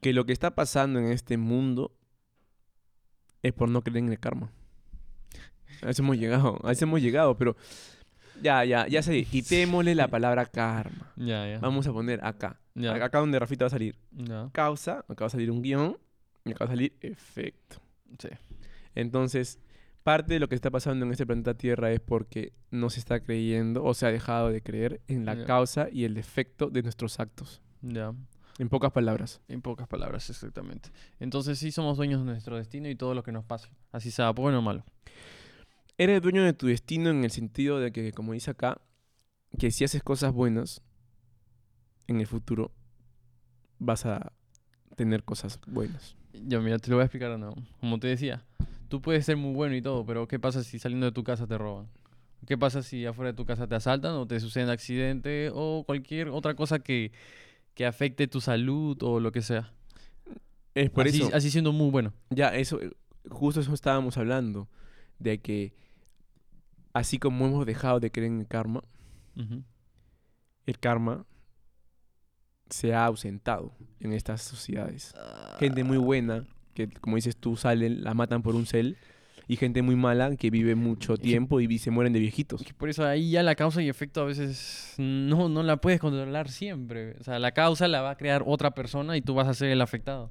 que lo que está pasando en este mundo es por no creer en el karma. A eso hemos llegado, a eso hemos llegado, pero ya, ya, ya sé. Quitémosle la palabra karma. Ya, ya. Vamos a poner acá. Ya. Acá donde Rafita va a salir Ya. causa, acá va a salir un guion y acá va a salir efecto. Sí. Entonces, parte de lo que está pasando en este planeta Tierra es porque no se está creyendo o se ha dejado de creer en la Ya. causa y el efecto de nuestros actos. Ya. En pocas palabras. En pocas palabras, exactamente. Entonces sí somos dueños de nuestro destino y todo lo que nos pase. Así sea bueno o malo. Eres dueño de tu destino en el sentido de que, como dice acá, que si haces cosas buenas en el futuro, vas a tener cosas buenas. Yo, mira, te lo voy a explicar nuevo. Como te decía, tú puedes ser muy bueno y todo, pero ¿qué pasa si saliendo de tu casa te roban? ¿Qué pasa si afuera de tu casa te asaltan o te sucede un accidente o cualquier otra cosa que, que afecte tu salud o lo que sea? Es por así, eso, así siendo muy bueno. ya, eso, justo eso estábamos hablando, de que así como hemos dejado de creer en el karma, el karma se ha ausentado en estas sociedades. Gente muy buena, que como dices tú, salen, la matan por un cel, y gente muy mala que vive mucho tiempo y se mueren de viejitos. Que Por eso ahí ya la causa y efecto a veces no, no la puedes controlar siempre. O sea, la causa la va a crear otra persona y tú vas a ser el afectado.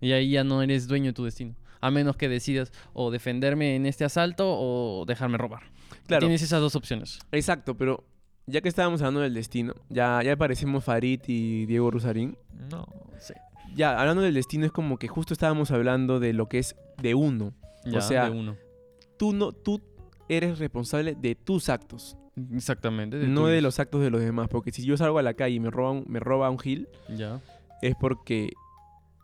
Y ahí ya no eres dueño de tu destino. A menos que decidas o defenderme en este asalto o dejarme robar. Claro, Tienes esas dos opciones. exacto, pero ya que estábamos hablando del destino, ya, ya parecemos Farid y Diego Rusarín. No, sí. Ya, hablando del destino es como que justo estábamos hablando de lo que es de uno. Ya, sea, de uno. Tú no, tú eres responsable de tus actos, Exactamente. no de los actos de los demás. Porque si yo salgo a la calle y me roban, me roba un gil, Ya. es porque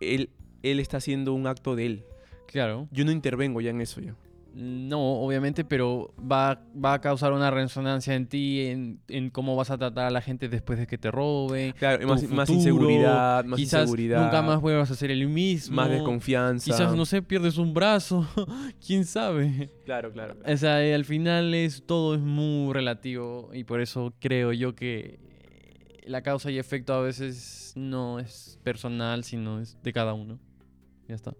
él, él está haciendo un acto de él. Claro. Yo no intervengo ya en eso yo. No, obviamente, pero va, va a causar una resonancia en ti, en, en cómo vas a tratar a la gente después de que te roben. Claro, más, más futuro, inseguridad, más Quizás inseguridad. nunca más vuelvas a ser el mismo. Más desconfianza. Quizás, no sé, pierdes un brazo. ¿Quién sabe? Claro, claro. claro. O sea, al final es, todo es muy relativo y por eso creo yo que la causa y efecto a veces no es personal, sino es de cada uno. Ya está.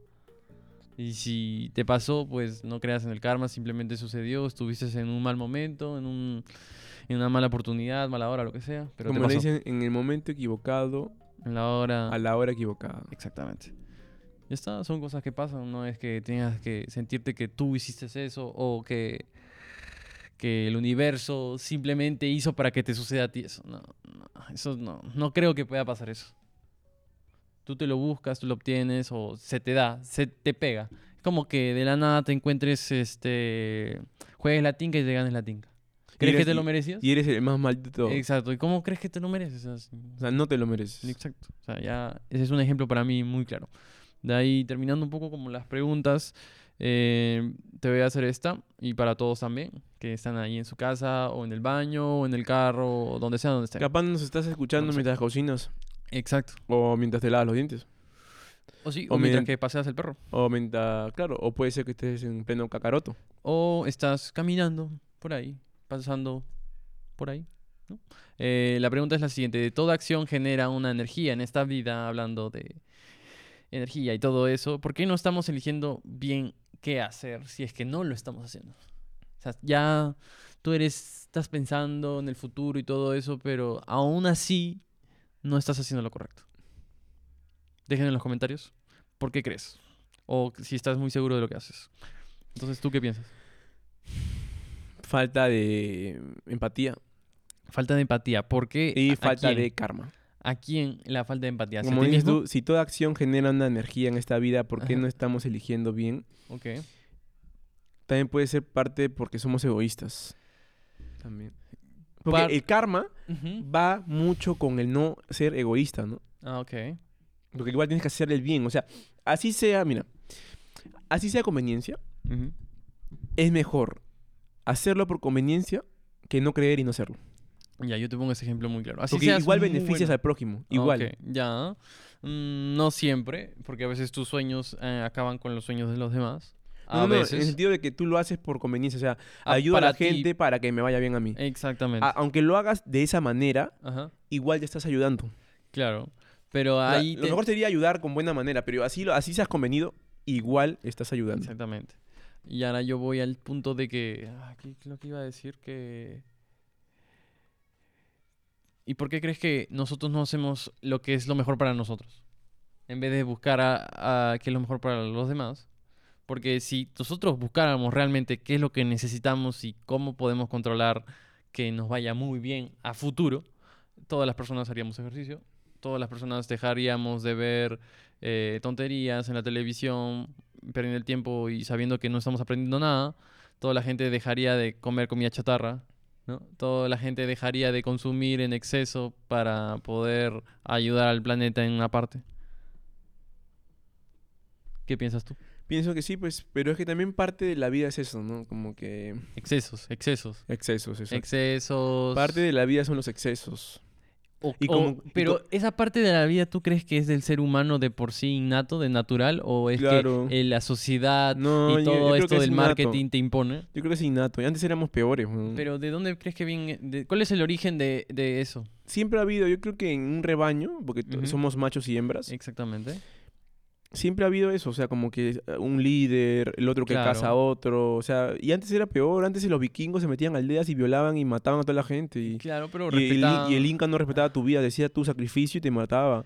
Y si te pasó, pues no creas en el karma, simplemente sucedió, estuviste en un mal momento, en, un, en una mala oportunidad, mala hora, lo que sea, pero Como te le dicen, en el momento equivocado, En la hora... a la hora equivocada. Exactamente. Ya está, son cosas que pasan, no es que tengas que sentirte que tú hiciste eso o que, que el universo simplemente hizo para que te suceda a ti eso. No, no, eso no, no creo que pueda pasar eso. Tú te lo buscas, tú lo obtienes o se te da, se te pega. Es como que de la nada te encuentres, este, juegues la tinca y te ganes la tinca. ¿Crees que eres- te lo merecías? Y eres el más maldito de todos. Exacto. ¿Y cómo crees que te lo mereces? O sea, no te lo mereces. Exacto. O sea, ya ese es un ejemplo para mí muy claro. De ahí, terminando un poco como las preguntas, eh, te voy a hacer esta, y para todos también, que están ahí en su casa, o en el baño, o en el carro, o donde sea, donde estén. Capaz nos estás escuchando No mientras cocinas. Exacto. O mientras te lavas los dientes. O sí, O o mientras que paseas el perro. O mientras, claro, o puede ser que estés en pleno cacaroto. O estás caminando por ahí, pasando por ahí. ¿no? Eh, la pregunta es la siguiente. De toda acción genera una energía en esta vida, hablando de energía y todo eso. ¿Por qué no estamos eligiendo bien qué hacer si es que no lo estamos haciendo? O sea, ya tú eres, estás pensando en el futuro y todo eso, pero aún así no estás haciendo lo correcto. Dejen en los comentarios por qué crees. O si estás muy seguro de lo que haces. Entonces, ¿tú qué piensas? Falta de empatía Falta de empatía. ¿Por qué? y ¿A- a falta quién? de karma. ¿A quién la falta de empatía? ¿Hacia Como dices tú, si toda acción genera una energía en esta vida, ¿por qué Ajá. no estamos eligiendo bien? Ok. También puede ser parte porque somos egoístas. También. Porque el karma va mucho con el no ser egoísta, ¿no? Ah, ok. Porque igual tienes que hacer el bien. O sea, así sea, mira, así sea conveniencia, es mejor hacerlo por conveniencia que no creer y no hacerlo. Ya, yo te pongo ese ejemplo muy claro. Así Porque igual beneficias bueno. al prójimo. Ah, Igual. Ya. Mm, no siempre, porque a veces tus sueños eh, acaban con los sueños de los demás. A No, no, en el sentido de que tú lo haces por conveniencia, o sea, Ah, ayuda a la ti. gente para que me vaya bien a mí. Exactamente. A- aunque lo hagas de esa manera, Ajá. igual te estás ayudando. Claro. Pero ahí. lo mejor sería ayudar con buena manera, pero así, así seas convenido, igual estás ayudando. Exactamente. Y ahora yo voy al punto de que. ah, ¿Qué es lo que iba a decir? Que. ¿Y por qué crees que nosotros no hacemos lo que es lo mejor para nosotros? En vez de buscar a, a qué es lo mejor para los demás. Porque si nosotros buscáramos realmente qué es lo que necesitamos y cómo podemos controlar que nos vaya muy bien a futuro, todas las personas haríamos ejercicio, todas las personas dejaríamos de ver eh, tonterías en la televisión, perdiendo el tiempo y sabiendo que no estamos aprendiendo nada, toda la gente dejaría de comer comida chatarra, ¿no? Toda la gente dejaría de consumir en exceso para poder ayudar al planeta en una parte. ¿Qué piensas tú? Pienso que sí, pues, pero es que también parte de la vida es eso, ¿no? Como que Excesos, excesos. excesos, eso. Excesos. Parte de la vida son los excesos. O- y o- como- y pero esa parte de la vida, ¿tú crees que es del ser humano de por sí innato, de natural? ¿O es Claro. que eh, la sociedad No, y yo- yo todo creo esto es del innato. marketing te impone? Yo creo que es innato. Y antes éramos peores. Pero ¿de dónde crees que viene? de- ¿Cuál es el origen de, de eso? Siempre ha habido, yo creo que en un rebaño, porque somos machos y hembras, Exactamente. Siempre ha habido eso. O sea, como que eh, un líder, el otro que Claro. caza a otro. O sea, y antes era peor. Antes los vikingos se metían aldeas y violaban y mataban a toda la gente. Y, Claro, pero y el, y el Inca no respetaba tu vida, decía tu sacrificio y te mataba.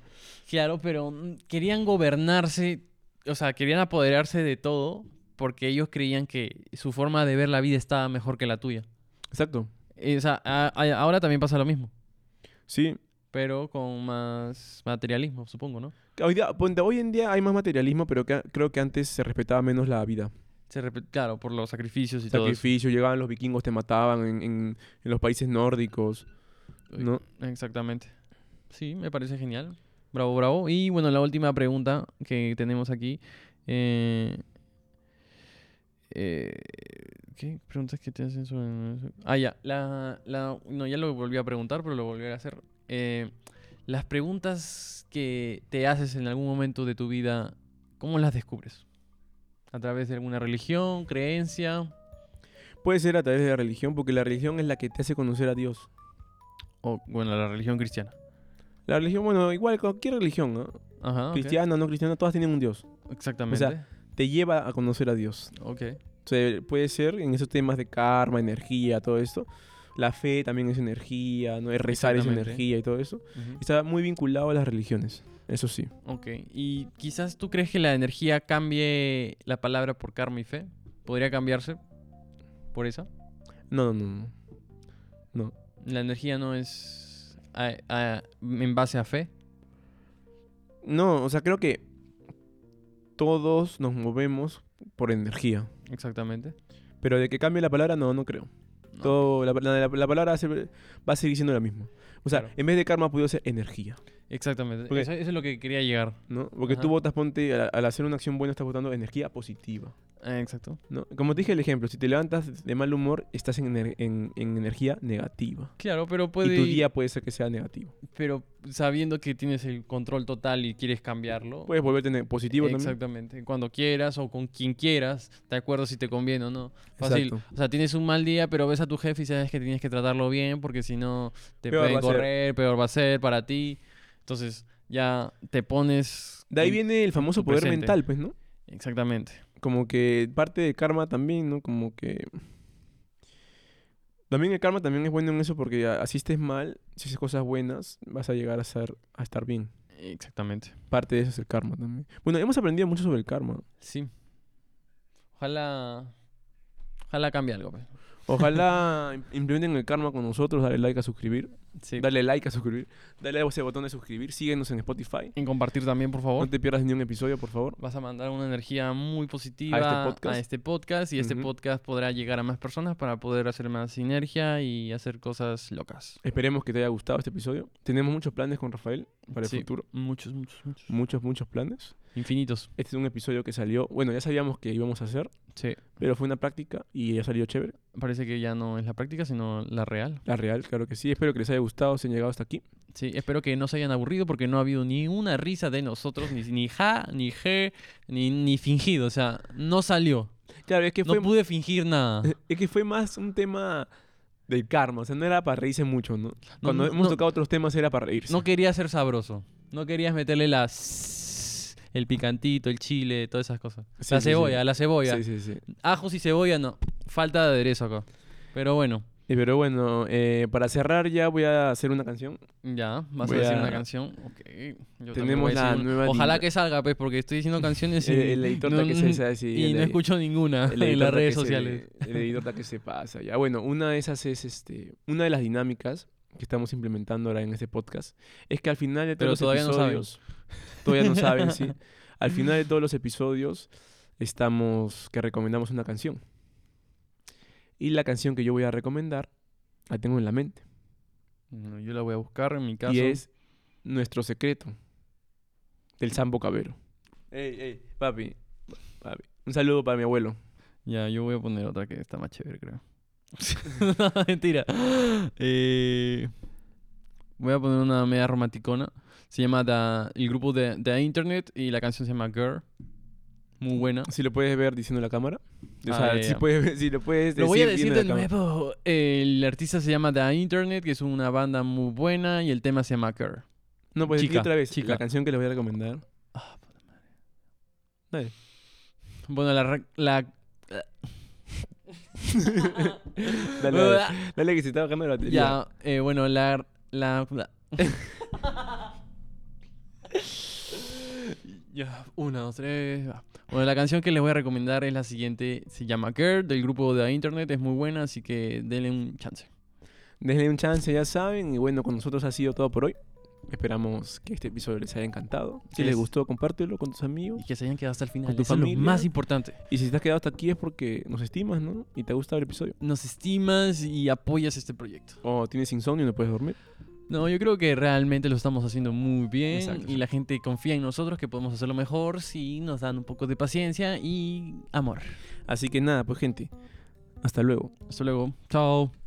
Claro, pero mm, querían gobernarse, o sea, querían apoderarse de todo porque ellos creían que su forma de ver la vida estaba mejor que la tuya. Exacto. Eh, O sea, a- a- ahora también pasa lo mismo, Sí. pero con más materialismo, supongo, ¿no? Hoy, día- hoy en día hay más materialismo, pero que, creo que antes se respetaba menos la vida. Se claro, por los sacrificios y todo eso. Sacrificio, llegaban los vikingos, te mataban en, en- en los países nórdicos. ¿no? Exactamente. Sí, me parece genial. Bravo, bravo. Y bueno, la última pregunta que tenemos aquí. eh, eh, ¿Qué preguntas que te hacen sobre.? Ah, ya. La, la- no, ya lo volví a preguntar, pero lo volví a hacer. Eh, las preguntas que te haces en algún momento de tu vida, ¿cómo las descubres? ¿A través de alguna religión, creencia? Puede ser a través de la religión, porque la religión es la que te hace conocer a Dios. O, bueno, la religión cristiana. La religión, bueno, igual cualquier religión, ¿no? Ajá. cristiana, no cristiana, todas tienen un Dios. Exactamente. Te lleva a conocer a Dios. ok. O sea, puede ser en esos temas de karma, energía, todo esto. La fe también es energía, ¿no? Es rezar es energía y todo eso. Está muy vinculado a las religiones, eso sí. Ok, y quizás tú crees que la energía cambie la palabra por karma y fe. ¿Podría cambiarse por esa? No, no, no. No. La energía no es a- a- en base a fe. No, o sea, creo que todos nos movemos por energía. Exactamente. Pero de que cambie la palabra, no, no creo. No. Todo, la, la- la palabra va a, ser- va a seguir siendo la misma. O sea, Claro. en vez de karma podido ser energía, Exactamente. Porque- Eso, eso es lo que quería llegar. ¿no? Porque Ajá. tú votas, ponte, al, al hacer una acción buena estás votando energía positiva, Eh, exacto. ¿no? Como te dije el ejemplo, si te levantas de mal humor, estás en, ener- en- en energía negativa. Claro, pero puede. Y tu día puede ser que sea negativo. Pero sabiendo que tienes el control total y quieres cambiarlo. Puedes volverte ne- positivo también. Exactamente. Cuando quieras o con quien quieras, de acuerdo si te conviene o no. Fácil. Exacto. O sea, tienes un mal día, pero ves a tu jefe y sabes que tienes que tratarlo bien porque si no te Peor pueden va a ser. correr, peor va a ser para ti. Entonces, ya te pones. De ahí en- viene el famoso poder presente. mental, pues, ¿no? Exactamente. Como que parte del karma también, ¿no? Como que... También el karma también es bueno en eso porque así estés mal, si haces cosas buenas, vas a llegar a, ser, a estar bien. Exactamente. Parte de eso es el karma también. Bueno, hemos aprendido mucho sobre el karma. Sí. Ojalá. Ojalá cambie algo. pues. Ojalá im- implementen el karma con nosotros, dale like a suscribir. Sí. Dale like a suscribir. Dale a ese botón de suscribir. Síguenos en Spotify. En compartir también, por favor. No te pierdas ni un episodio, por favor. Vas a mandar una energía muy positiva podcast. a este podcast y este podcast podrá llegar a más personas para poder hacer más sinergia y hacer cosas locas. Esperemos que te haya gustado este episodio. Tenemos muchos planes con Rafael para Sí. el futuro. Muchos, muchos, muchos. Muchos, muchos planes. Infinitos. Este es un episodio que salió. Bueno, ya sabíamos que íbamos a hacer, Sí. pero fue una práctica y ya salió chévere. Parece que ya no es la práctica, sino la real. La real, claro que sí. Espero que les haya gustado, si han llegado hasta aquí. Sí, espero que no se hayan aburrido porque no ha habido ni una risa de nosotros, ni, ni ja, ni je, ni, ni fingido. O sea, no salió. Claro, es que fue, No pude fingir nada. es que fue más un tema del karma. O sea, no era para reírse mucho, ¿no? Cuando no, hemos no. tocado otros temas era para reírse. No querías ser sabroso. No querías meterle las... El picantito, el chile, todas esas cosas. Sí, la sí, sí. cebolla, la cebolla. Sí, sí, sí. Ajos y cebolla, no. Falta de aderezo acá. Pero bueno, Eh, Pero bueno, eh, para cerrar ya voy a hacer una canción. ya, vas Voy a decir a- una canción. Ok. yo Tenemos voy a la decir nueva Ojalá que salga, pues, porque estoy diciendo canciones y, El, el editor no, que se sabe y el no escucho ninguna en las redes que se- sociales. el editor que se pasa ya. Bueno, una de esas es este, una de las dinámicas que estamos implementando ahora en este podcast es que al final de todos Pero los todavía no episodios, todavía no saben, sí. Al final de todos los episodios estamos que recomendamos una canción. Y la canción que yo voy a recomendar la tengo en la mente Bueno, yo la voy a buscar en mi caso. y es Nuestro secreto del Sambo Cabero. Ey, ey, papi, papi. Un saludo para mi abuelo. Ya, yo voy a poner otra que está más chévere, creo. No, mentira. Eh, voy a poner una media romanticona. Se llama The- el grupo de, The Internet y la canción se llama Girl. Muy buena. Si lo puedes ver diciendo la cámara. O Ah, sea, ya, si, ya. puedes, si lo puedes Lo voy a decir de nuevo. El artista se llama The Internet, que es una banda muy buena, y el tema se llama Girl. No, pues Chica, otra vez. chica. La canción que les voy a recomendar. Ah, puta madre. Dale. Bueno, la... la Dale, dale. Dale que se está bajando la batería. ya, eh, bueno, la... la, la- ya, una, dos, tres... va. Bueno, la canción que les voy a recomendar es la siguiente. Se llama Girl, del grupo de Internet. Es muy buena, así que denle un chance. Denle un chance, ya saben. Y bueno, con nosotros ha sido todo por hoy. Esperamos que este episodio les haya encantado. Si les Es- gustó, compártelo con tus amigos. Y que se hayan quedado hasta el final. Con tu Eso es lo familia. más importante. Y si te has quedado hasta aquí es porque nos estimas, ¿no? Y te ha gustado el episodio. Nos estimas y apoyas este proyecto. O tienes insomnio y no puedes dormir. No, yo creo que realmente lo estamos haciendo muy bien Exacto, y la gente confía en nosotros que podemos hacerlo mejor si nos dan un poco de paciencia y amor. Así que nada, pues gente. Hasta luego. Hasta luego. Chao.